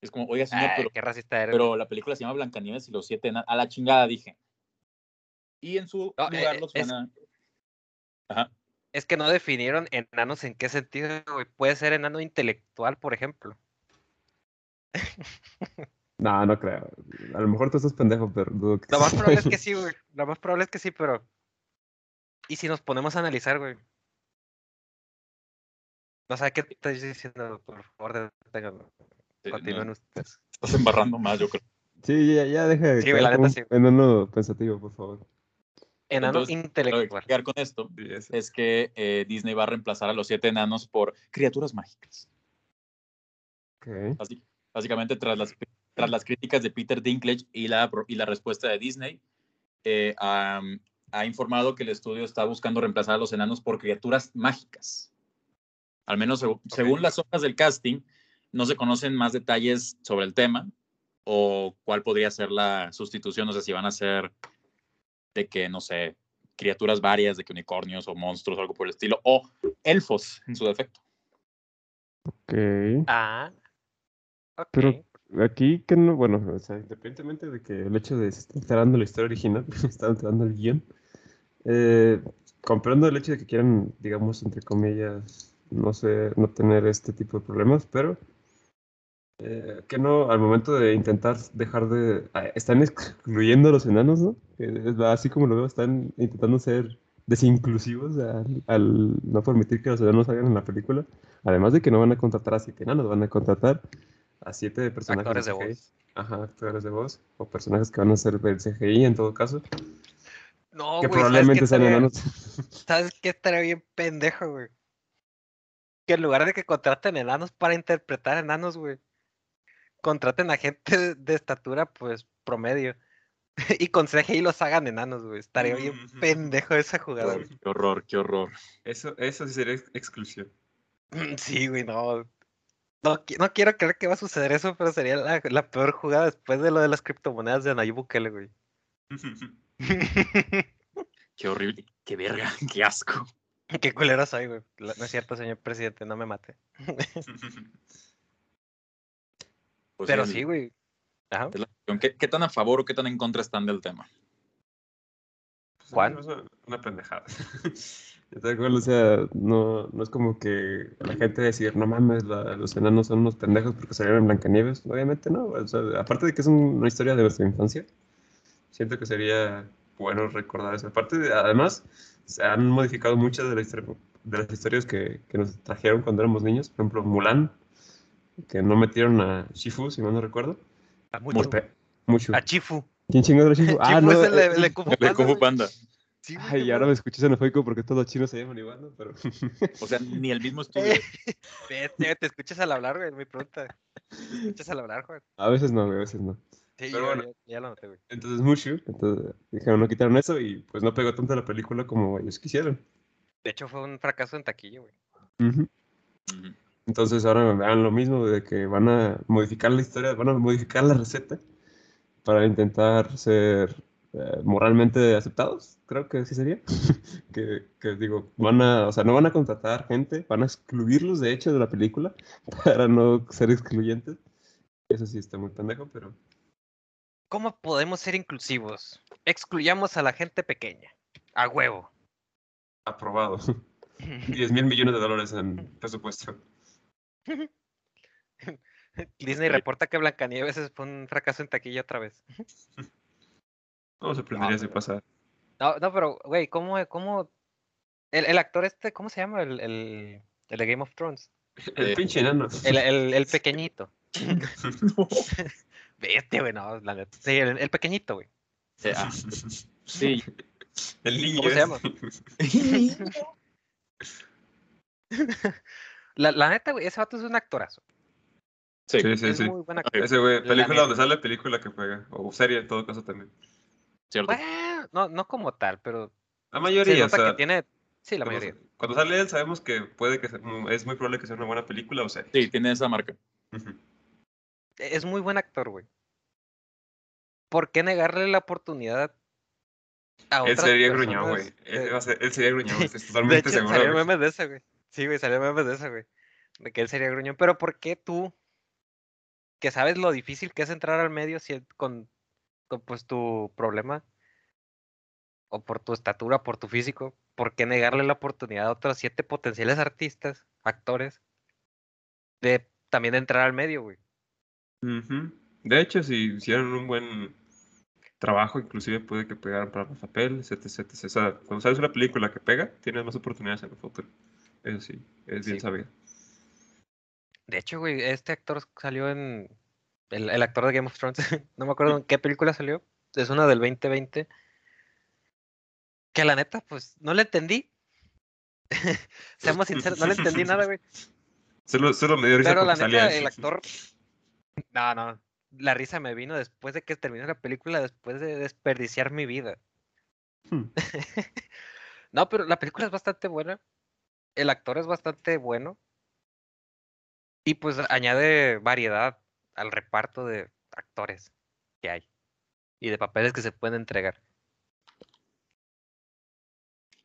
Es como, oiga, señor, Ay, pero, qué racista eres. pero la película se llama Blancanieves y los siete enanos. A la chingada, dije. Y en su No, lugar eh, los es-. Ajá. Es que no definieron enanos en qué sentido, güey. Puede ser enano intelectual, por ejemplo. [laughs] No, no creo. A lo mejor tú estás pendejo, pero dudo que Lo más probable es que sí, güey. Lo más probable es que sí, pero. ¿Y si nos ponemos a analizar, güey? No sé qué estás diciendo, por favor, deténganme. Sí, Continúen no, ustedes. estás embarrando más, yo creo. Sí, ya, ya deja de Sí, güey, la neta sí. un enano pensativo, por favor. Enano Entonces, Lo que intelectual. con esto es que eh, Disney va a reemplazar a los siete enanos por criaturas mágicas. Ok. Basi- Básicamente, tras las, tras las críticas de Peter Dinklage y la, y la respuesta de Disney, eh, ha informado que el estudio está buscando reemplazar a los enanos por criaturas mágicas. Al menos según las hojas del casting, no se conocen más detalles sobre el tema o cuál podría ser la sustitución. No sé si van a ser de que, no sé, criaturas varias, de que unicornios o monstruos o algo por el estilo, o elfos en su defecto. Ok. Ah. Pero aquí que no, bueno, o sea, independientemente de que el hecho de se esté alterando la historia original, [laughs] se está alterando el guion, eh, comprendo el hecho de que quieran, digamos, entre comillas, no sé, no tener este tipo de problemas, pero eh, que no, al momento de intentar dejar de, ah, están excluyendo a los enanos, ¿no? Así como lo veo, están intentando ser desinclusivos al, al no permitir que los enanos salgan en la película. Además de que no van a contratar a siete enanos, van a contratar a siete personajes Actores de voz. Ajá, actores de voz. O personajes que van a ser del CGI en todo caso. No, que probablemente ¿sabes sean enanos. [laughs] ¿Sabes qué estaría bien pendejo, güey? Que en lugar de que contraten enanos para interpretar enanos, güey, contraten a gente de- estatura, pues, promedio. [laughs] Y con CGI los hagan enanos, güey. Estaría bien Mm. pendejo esa jugada. güey. Qué horror, qué horror. Eso, eso sí sería ex- exclusión. [clears throat] Sí, güey, no. No, qui- no quiero creer que va a suceder eso, pero sería la, la peor jugada después de lo de las criptomonedas de Nayib Bukele, güey. [laughs] Qué horrible, qué verga, [laughs] qué asco. Qué culero soy, güey. No es cierto, señor presidente, no me mate. Pues Pero sí, güey. Ajá. ¿Qué, qué tan a favor o qué tan en contra están del tema? Juan. Es una, pendejada. Yo te acuerdo, o sea, no, no es como que la gente decir, no mames, la- los enanos son unos pendejos porque salieron en Blancanieves. Obviamente no, o sea, aparte de que es un- una historia de nuestra infancia, siento que sería bueno recordar eso. Aparte, de- además, se han modificado muchas de, la de las historias que, que nos trajeron cuando éramos niños. Por ejemplo, Mulan, que no metieron a Shifu, si mal no recuerdo. A mucho. Pe- Mucho. A Chifu. ¿Quién chingó era Shifu? [laughs] Chifu es el de, eh, el Fu El Panda, Kung. Sí, Ay, qué ahora me escuché xenofóbico porque todos los chinos se llaman igual, ¿no? Pero [laughs] O sea, ni el mismo estudio. Eh, [laughs] Vete, te escuchas al hablar, güey, mi pregunta. Te escuchas al hablar, güey. a veces no, güey, a veces no. Sí, Pero yo- bueno. ya lo noté, güey. Entonces Mushu, entonces dijeron no quitaron eso y pues no pegó tanto la película como ellos quisieron. De hecho, fue un fracaso en taquilla, güey. Ujú. Ujú. Entonces ahora vean lo mismo de que van a modificar la historia, van a modificar la receta para intentar ser eh, moralmente aceptados, creo que sí sería. [laughs] que, que digo, van a, o sea, no van a contratar gente, van a excluirlos de hecho de la película [laughs] para no ser excluyentes. Eso sí está muy pendejo, pero ¿Cómo podemos ser inclusivos? Excluyamos a la gente pequeña. A huevo. aprobado. [laughs] 10 mil millones de dólares en presupuesto. [laughs] Disney reporta que Blancanieves es- fue un fracaso en taquilla otra vez. [laughs] No me sorprendería si pero- pasa. No, no, pero, güey, ¿cómo, cómo... El, el actor este, ¿cómo se llama? El, el, el de Game of Thrones. [laughs] El Eh, pinche enano. El, el, el pequeñito. Este, güey, no, la neta. Sí, el, el pequeñito, güey. Eh, ah, sí, El niño. ¿Cómo se llama? La, la neta, güey, ese vato es un actorazo. sí, Sí, sí, es sí. muy buen actor. Ese güey, La película neta. donde sale, película que juega. O serie en todo caso también. cierto. Bueno, no, no como tal, pero La se mayoría, o nota sea. que tiene. Sí, la mayoría. cuando sale él, sabemos que puede que sea- es muy probable que sea una buena película o serie. Sí, tiene esa marca. Es muy buen actor, güey. ¿Por qué negarle la oportunidad a Él otras sería gruñón, güey. Él, él sería gruñón, [laughs] estoy De totalmente hecho, seguro. salió memes de ese, güey. Sí, güey, salió memes de ese, güey. De que él sería gruñón. Pero ¿por qué tú, que sabes lo difícil que es entrar al medio si con, pues tu problema, o por tu estatura, por tu físico, ¿por qué negarle la oportunidad a otros siete potenciales artistas, actores, de también entrar al medio, güey? De hecho, si hicieran un buen trabajo, inclusive puede que pegaran para los papeles, etc, etc. O sea, cuando sabes una película que pega, tienes más oportunidades en el futuro. Eso sí, es bien Sí. sabido. De hecho, güey, este actor salió en. El, el actor de Game of Thrones. [laughs] no me acuerdo en qué película salió. Es una del 2020. Que la neta, pues, no le entendí. [laughs] Seamos sinceros, no le entendí nada, güey. [laughs] Solo, solo me dio risa Pero la neta, el actor. No, no. La risa me vino después de que terminó la película, después de desperdiciar mi vida. Hmm. No, pero la película es bastante buena. El actor es bastante bueno. Y pues añade variedad al reparto de actores que hay. Y de papeles que se pueden entregar.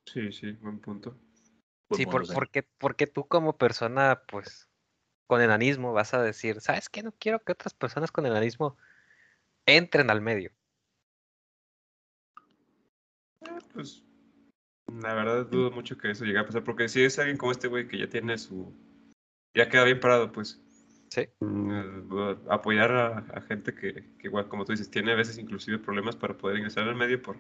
Sí, sí, buen punto. Buen sí, por, porque, porque tú como persona, pues, con enanismo vas a decir, ¿sabes qué? No quiero que otras personas con enanismo entren al medio. Pues, la verdad dudo mucho que eso llegue a pasar, porque si es alguien como este güey que ya tiene su... Ya queda bien parado, pues. Sí. mm, eh, apoyar a, a gente que, que igual, como tú dices, tiene a veces inclusive problemas para poder ingresar al medio por,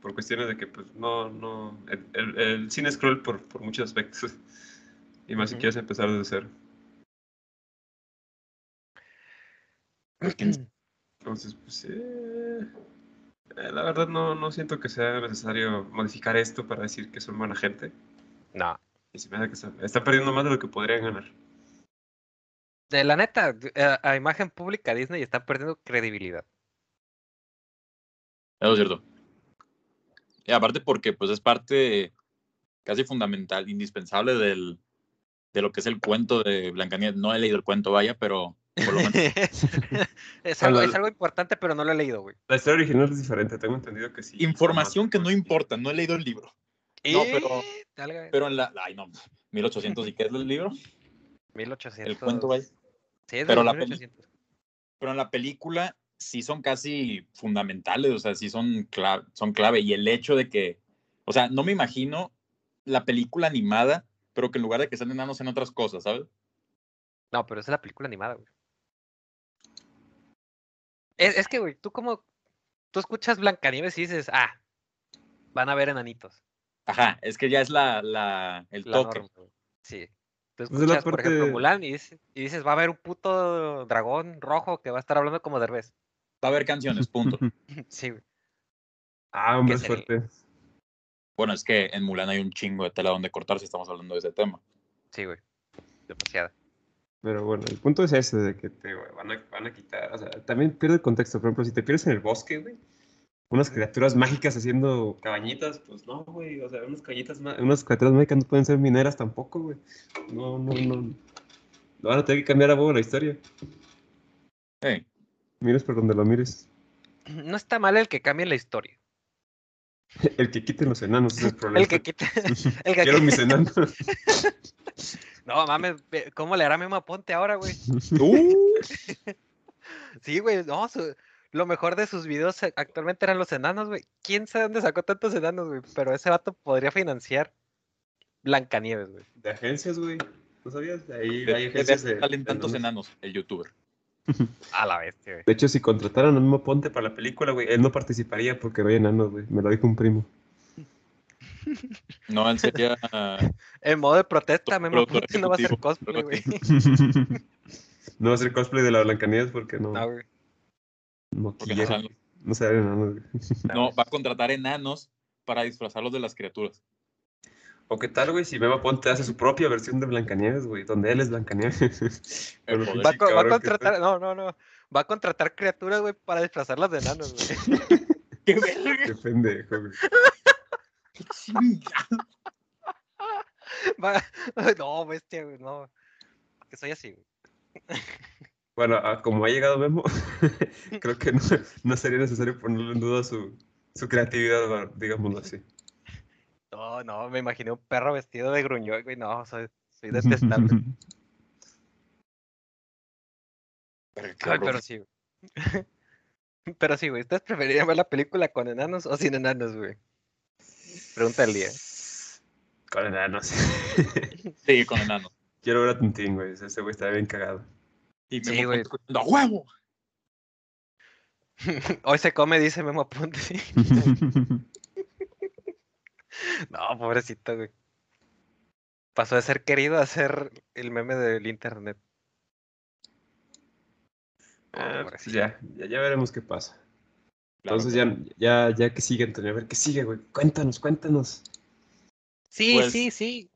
por cuestiones de que, pues, no, no... El, el, el cine es cruel por, por muchos aspectos. [laughs] Y más si quieres empezar desde cero. Entonces, pues, eh, eh, la verdad no, no siento que sea necesario modificar esto para decir que son buena gente. No. Y se me hace que están, están perdiendo más de lo que podrían ganar. De la neta, a imagen pública Disney está perdiendo credibilidad. Eso es cierto. Y aparte porque pues es parte casi fundamental, indispensable del, de lo que es el cuento de Blancanieves. No he leído el cuento, vaya, pero por lo menos [laughs] es, algo, es algo importante, pero no lo he leído, güey. La historia original es diferente, tengo entendido que sí. información que no Nomás- importa, no he leído el libro. No, pero- Eh, Pero en la, ay no, 1800 y qué es el libro, 1800. el cuento, vaya. Sí, es de pero los la peli- 1800. Pero en la película sí son casi fundamentales, o sea, sí son clave, son clave. Y el hecho de que, o sea, no me imagino la película animada, pero que en lugar de que sean enanos en otras cosas, ¿sabes? No, pero esa es la película animada, güey. Es, es que, güey, tú como. Tú escuchas Blancanieves y dices, ah, van a ver enanitos. Ajá, es que ya es la, la, el La toque. norma, güey. Sí. Tú es la escuchas, por ejemplo, Mulan y dices, y dices, va a haber un puto dragón rojo que va a estar hablando como Derbez. Va a haber canciones, punto. [laughs] [laughs] Sí, güey. Ah, hombre, fuerte. bueno, es que en Mulan hay un chingo de tela donde cortar si estamos hablando de ese tema. Sí, güey. Demasiada. Pero bueno, el punto es ese, de que te van a, van a quitar, o sea, también pierde el contexto. Por ejemplo, si te pierdes en el bosque, güey, unas criaturas mágicas haciendo cabañitas, pues no, güey, o sea, unas cabañitas, unas criaturas mágicas no pueden ser mineras tampoco, güey. No, no, no. No van a tener que cambiar a la historia. Hey, Mires por donde lo mires. [clears throat] No está mal el que cambie la historia. [laughs] El que quiten los enanos, ese es el problema. [laughs] El que quite. [laughs] el que Quiero mis enanos. No mames, ¿cómo le hará Memo Aponte ahora, güey? Uh, [laughs] Sí, güey, no, su- lo mejor de sus videos actualmente eran los enanos, güey. ¿Quién sabe dónde sacó tantos enanos, güey? Pero ese vato podría financiar Blancanieves, güey. De agencias, güey. ¿No sabías? Ahí de- hay de agencias de. salen tantos enanos, el youtuber. [laughs] A la bestia, güey. De hecho, si contrataran a Memo Ponte para la película, güey, él no participaría porque no hay enanos, güey. Me lo dijo un primo. No, él sería. ah, En modo de protesta, Aponte [laughs] no va a hacer ejecutivo. cosplay, güey. [laughs] no va a ser cosplay de la Blancanieves porque no. No, güey. No no No no, va a contratar enanos para disfrazarlos de las criaturas. O qué tal, güey, si Memo Ponte hace su propia versión de Blancanieves, güey, donde él es Blancanieves. [laughs] Va, a va contratar, no, no, no. Va a contratar criaturas, güey, para disfrazarlas de enanos, güey. ¡Qué! Qué pendejo, güey. [laughs] No, bestia, güey, no. Que soy así, güey. Bueno, ah, como ha llegado Memo, [laughs] creo que no, no sería necesario ponerle en duda su, su creatividad, digámoslo así. No, no, me imaginé un perro vestido de gruñón, güey. No, soy, soy detestable. Ay, pero sí, güey. [laughs] Pero sí, güey. ¿Ustedes preferirían ver la película con enanos o sin enanos, güey? Pregunta del día. Con enanos. [laughs] Sí, con enanos. Quiero ver a Tintín, güey. Ese güey está bien cagado. Y me Sí, güey. escuchando, ¡A huevo! [laughs] Hoy se come, dice Memo Apunte. [laughs] No, pobrecito, güey. Pasó de ser querido a ser el meme del internet. Ah, pues ya, ya, ya veremos qué pasa. Entonces claro. ya, ya, ya que sigue, Antonio, a ver qué sigue, güey. Cuéntanos, cuéntanos. Sí, Pues- sí, sí.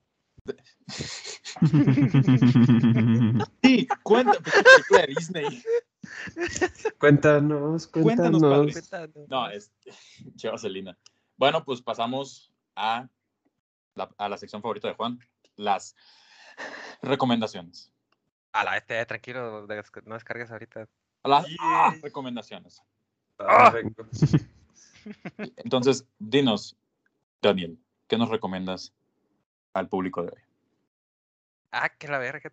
[laughs] Sí, cuenta, pues, película de Disney. Cuéntanos, Cuéntanos, cuéntanos. padre. Cuéntanos. No, es [laughs] Che Vaselina. Bueno, pues pasamos a la, a la sección favorita de Juan, las recomendaciones. A la este, tranquilo, no descargues ahorita. A las Yeah. ah, recomendaciones. Ah, vengo. [laughs] Entonces, dinos, Daniel, ¿qué nos recomiendas al público de hoy? Ah, que la verga.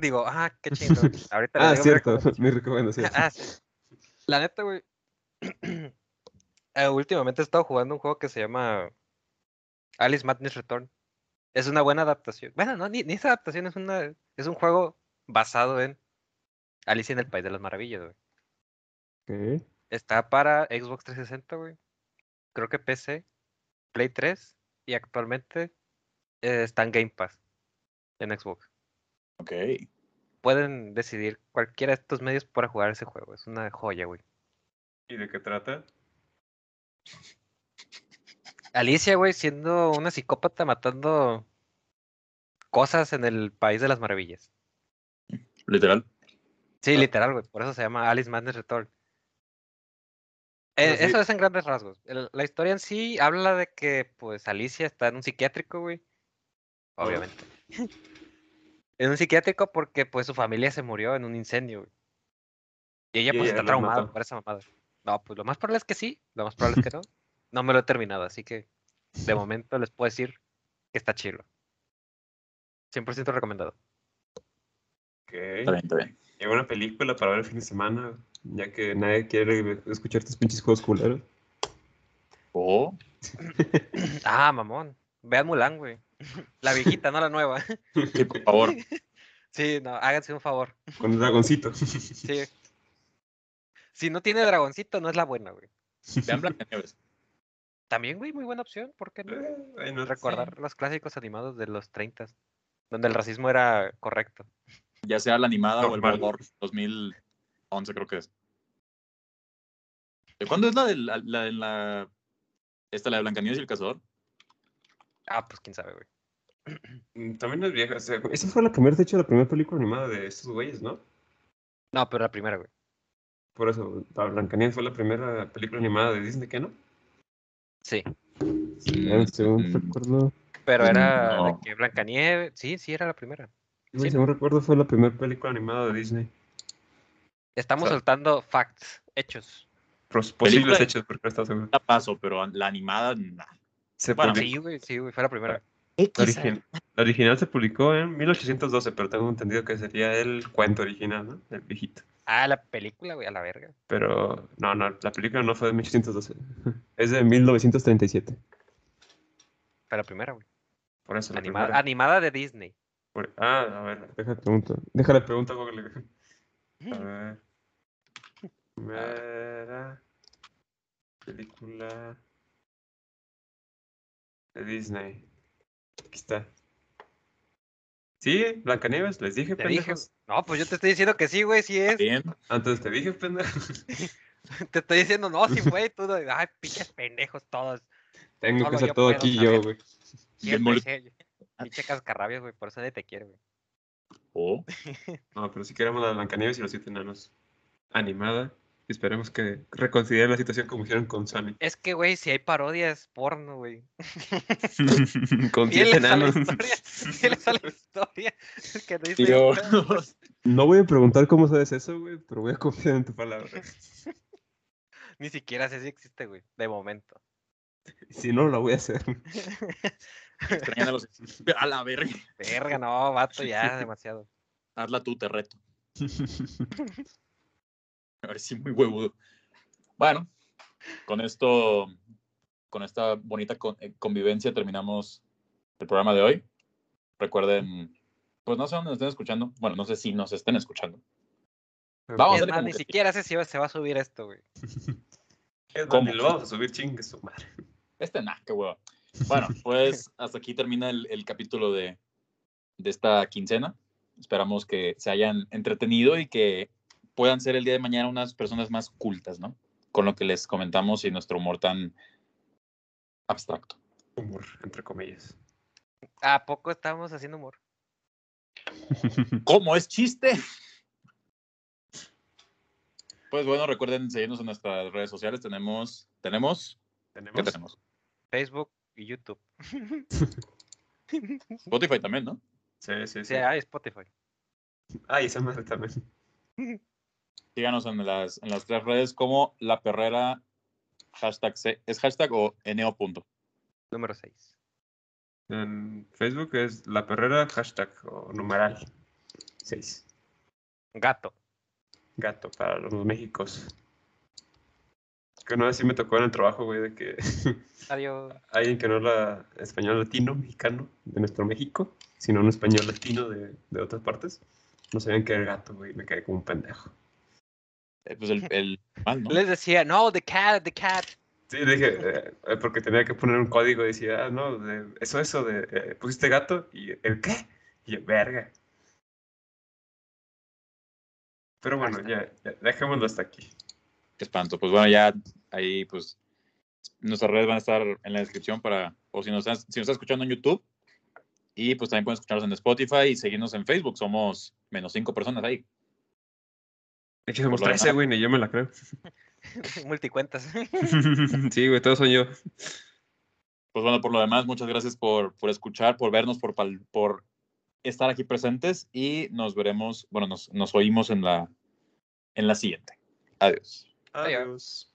Digo, ah, qué [laughs] chido. Ahorita Ah, digo mi cierto, [laughs] recomendación. mi recomendación. Ah, sí. La neta, güey. [clears throat] eh, últimamente he estado jugando un juego que se llama Alice Madness Return. Es una buena adaptación. Bueno, no, ni, ni es adaptación, es una, es un juego basado en Alicia en el País de las Maravillas, güey. Ok. Está para Xbox 360, güey. Creo que PC, Play 3 y actualmente eh, está en Game Pass en Xbox. Ok. Pueden decidir cualquiera de estos medios para jugar ese juego. Es una joya, güey. ¿Y de qué trata? Alicia, güey, siendo una psicópata matando cosas en el País de las Maravillas. Literal. Sí, Ah. literal, güey. Por eso se llama Alice Madness Return. Eh, sí- Eso es en grandes rasgos. El- la historia en sí habla de que, pues, Alicia está en un psiquiátrico, güey. Obviamente. [laughs] en un psiquiátrico porque, pues, su familia se murió en un incendio, güey. Y ella, pues, está traumada por esa mamada. No, pues, lo más probable es que sí. Lo más probable es que no. No me lo he terminado, así que, de momento, les puedo decir que está chido. 100% recomendado. Ok. Está bien, está bien. ¿Y alguna película para ver el fin de semana? Ya que nadie quiere escuchar tus pinches juegos culeros. Oh, [coughs] Ah, mamón. Vean Mulan, güey. [laughs] La viejita, no la nueva. sí, por favor. [laughs] Sí, no, háganse un favor. Con el dragoncito. [laughs] Sí. Si no tiene dragoncito, no es la buena, güey. Vean Blancanieves. También, güey, muy buena opción. ¿Por qué no? Eh, bueno, Recordar los clásicos animados de los 30 donde el racismo era correcto. Ya sea la animada o el. Baldor 2011, creo que es. ¿De cuándo es la de la, la, de la- esta, la de Blancanieves y el Cazador? Ah, pues quién sabe, güey. Mm, También es vieja. o sea, esa fue la primera, de hecho, la primera película animada de estos güeyes, ¿no? No, pero la primera, güey. Por eso, la Blancanieves fue la primera película animada de Disney, ¿qué no? Sí. Eh, según Mm, recuerdo, Pero era de No. que Blancanieves. Sí, sí, era la primera. Sí. según recuerdo fue la primera película animada de Disney. Estamos O sea- soltando facts, hechos. Pros- Película- Posibles hechos, porque no estaba seguro. La paso, pero la animada, nah. Se Bueno, publicó- Sí, güey, sí, güey, fue la primera. la, origi- la original se publicó en 1812, pero tengo entendido que sería el cuento original, ¿no? El viejito. Ah, la película, güey, a la verga. Pero no, no, la película no fue de 1812. [laughs] Es de 1937. Fue la primera, güey. Por eso. la Animada, primera. animada de Disney. Por- Ah, a ver, déjale pregunta. Déjale pregunta a Google. [laughs] A ver. Primera película de Disney. Aquí está. Sí, Blancanieves, les dije, Te dije. pendejos. No, pues yo te estoy diciendo que sí, güey, sí es. Bien. Antes te dije, pendejo. [laughs] Te estoy diciendo, no, si fue, tú, ay, pinches pendejos todos. Tengo Solo que hacer yo todo aquí saber. yo, güey. Siempre, sí, Pinche cascarrabias, güey, por eso nadie te quiere, güey. Oh, [laughs] No, pero si queremos la Blancanieves y los siete enanos animada. Y esperemos que reconsideren la situación como hicieron con Sonic. Es que, güey, si hay parodias porno, güey. [laughs] con siete Fieles a la enanos. a la historia. Que no nada. No voy a preguntar cómo sabes eso, güey, pero voy a confiar en tu palabra. [laughs] Ni siquiera sé si existe, güey, de momento. Si no, lo voy a hacer. Extrañan a los. A la verga. Verga, no, vato, ya, [laughs] demasiado. Hazla tú, te reto. [laughs] A ver si muy huevudo. Bueno, con esto, con esta bonita eh, convivencia terminamos el programa de hoy. Recuerden, pues no sé dónde nos estén escuchando. Bueno, no sé si nos estén escuchando. Vamos a Es más, ni que- siquiera sé si se va a subir esto, güey. [laughs] Es ¿Cómo? más, ni lo vamos a subir, chingue su madre. Este, nah, qué hueva. Bueno, [laughs] pues hasta aquí termina el, el capítulo de, de esta quincena. Esperamos que se hayan entretenido y que puedan ser el día de mañana unas personas más cultas, ¿no? Con lo que les comentamos y nuestro humor tan abstracto. Humor, entre comillas. ¿A poco estamos haciendo humor? [laughs] ¿Cómo es chiste? Pues bueno, recuerden seguirnos en nuestras redes sociales. Tenemos, tenemos, ¿qué ¿Tenemos? tenemos? Facebook y YouTube. [laughs] Spotify también, ¿no? Sí, sí, sí. Hay Spotify. Ah, y esa madre también. [laughs] Síganos en las, en las tres redes como La Perrera, hashtag, C- ¿es hashtag o neo punto? Número 6. En Facebook es La Perrera, hashtag o numeral 6. Gato. Gato para los Méxicos. Que una vez sí me tocó en el trabajo, güey, de que [laughs] Adiós. alguien que no era español latino, mexicano, de nuestro México, sino un español latino de, de otras partes, no sabían que era gato, güey, y me quedé como un pendejo. Eh, pues el, el mal, ¿no? Les decía, no, the cat, the cat. Sí, dije, eh, eh, porque tenía que poner un código y decía, ah, no, de- eso, eso, de, eh, pusiste gato, y ¿el qué? Y yo, verga. Pero bueno, ya, ya, dejémoslo hasta aquí. Qué espanto. Pues bueno, ya ahí pues nuestras redes van a estar en la descripción para, o si nos estás, si nos estás escuchando en YouTube, y pues también pueden escucharnos en Spotify y seguirnos en Facebook. Somos menos cinco personas ahí. Es que somos Por lo 13, demás- güey, ni yo me la creo. [laughs] Multicuentas. [laughs] sí, güey, todos son yo. Pues bueno, por lo demás, muchas gracias por, por escuchar, por vernos, por, por estar aquí presentes y nos veremos, bueno, nos, nos oímos en la, en la siguiente. Adiós. Oh, Adiós.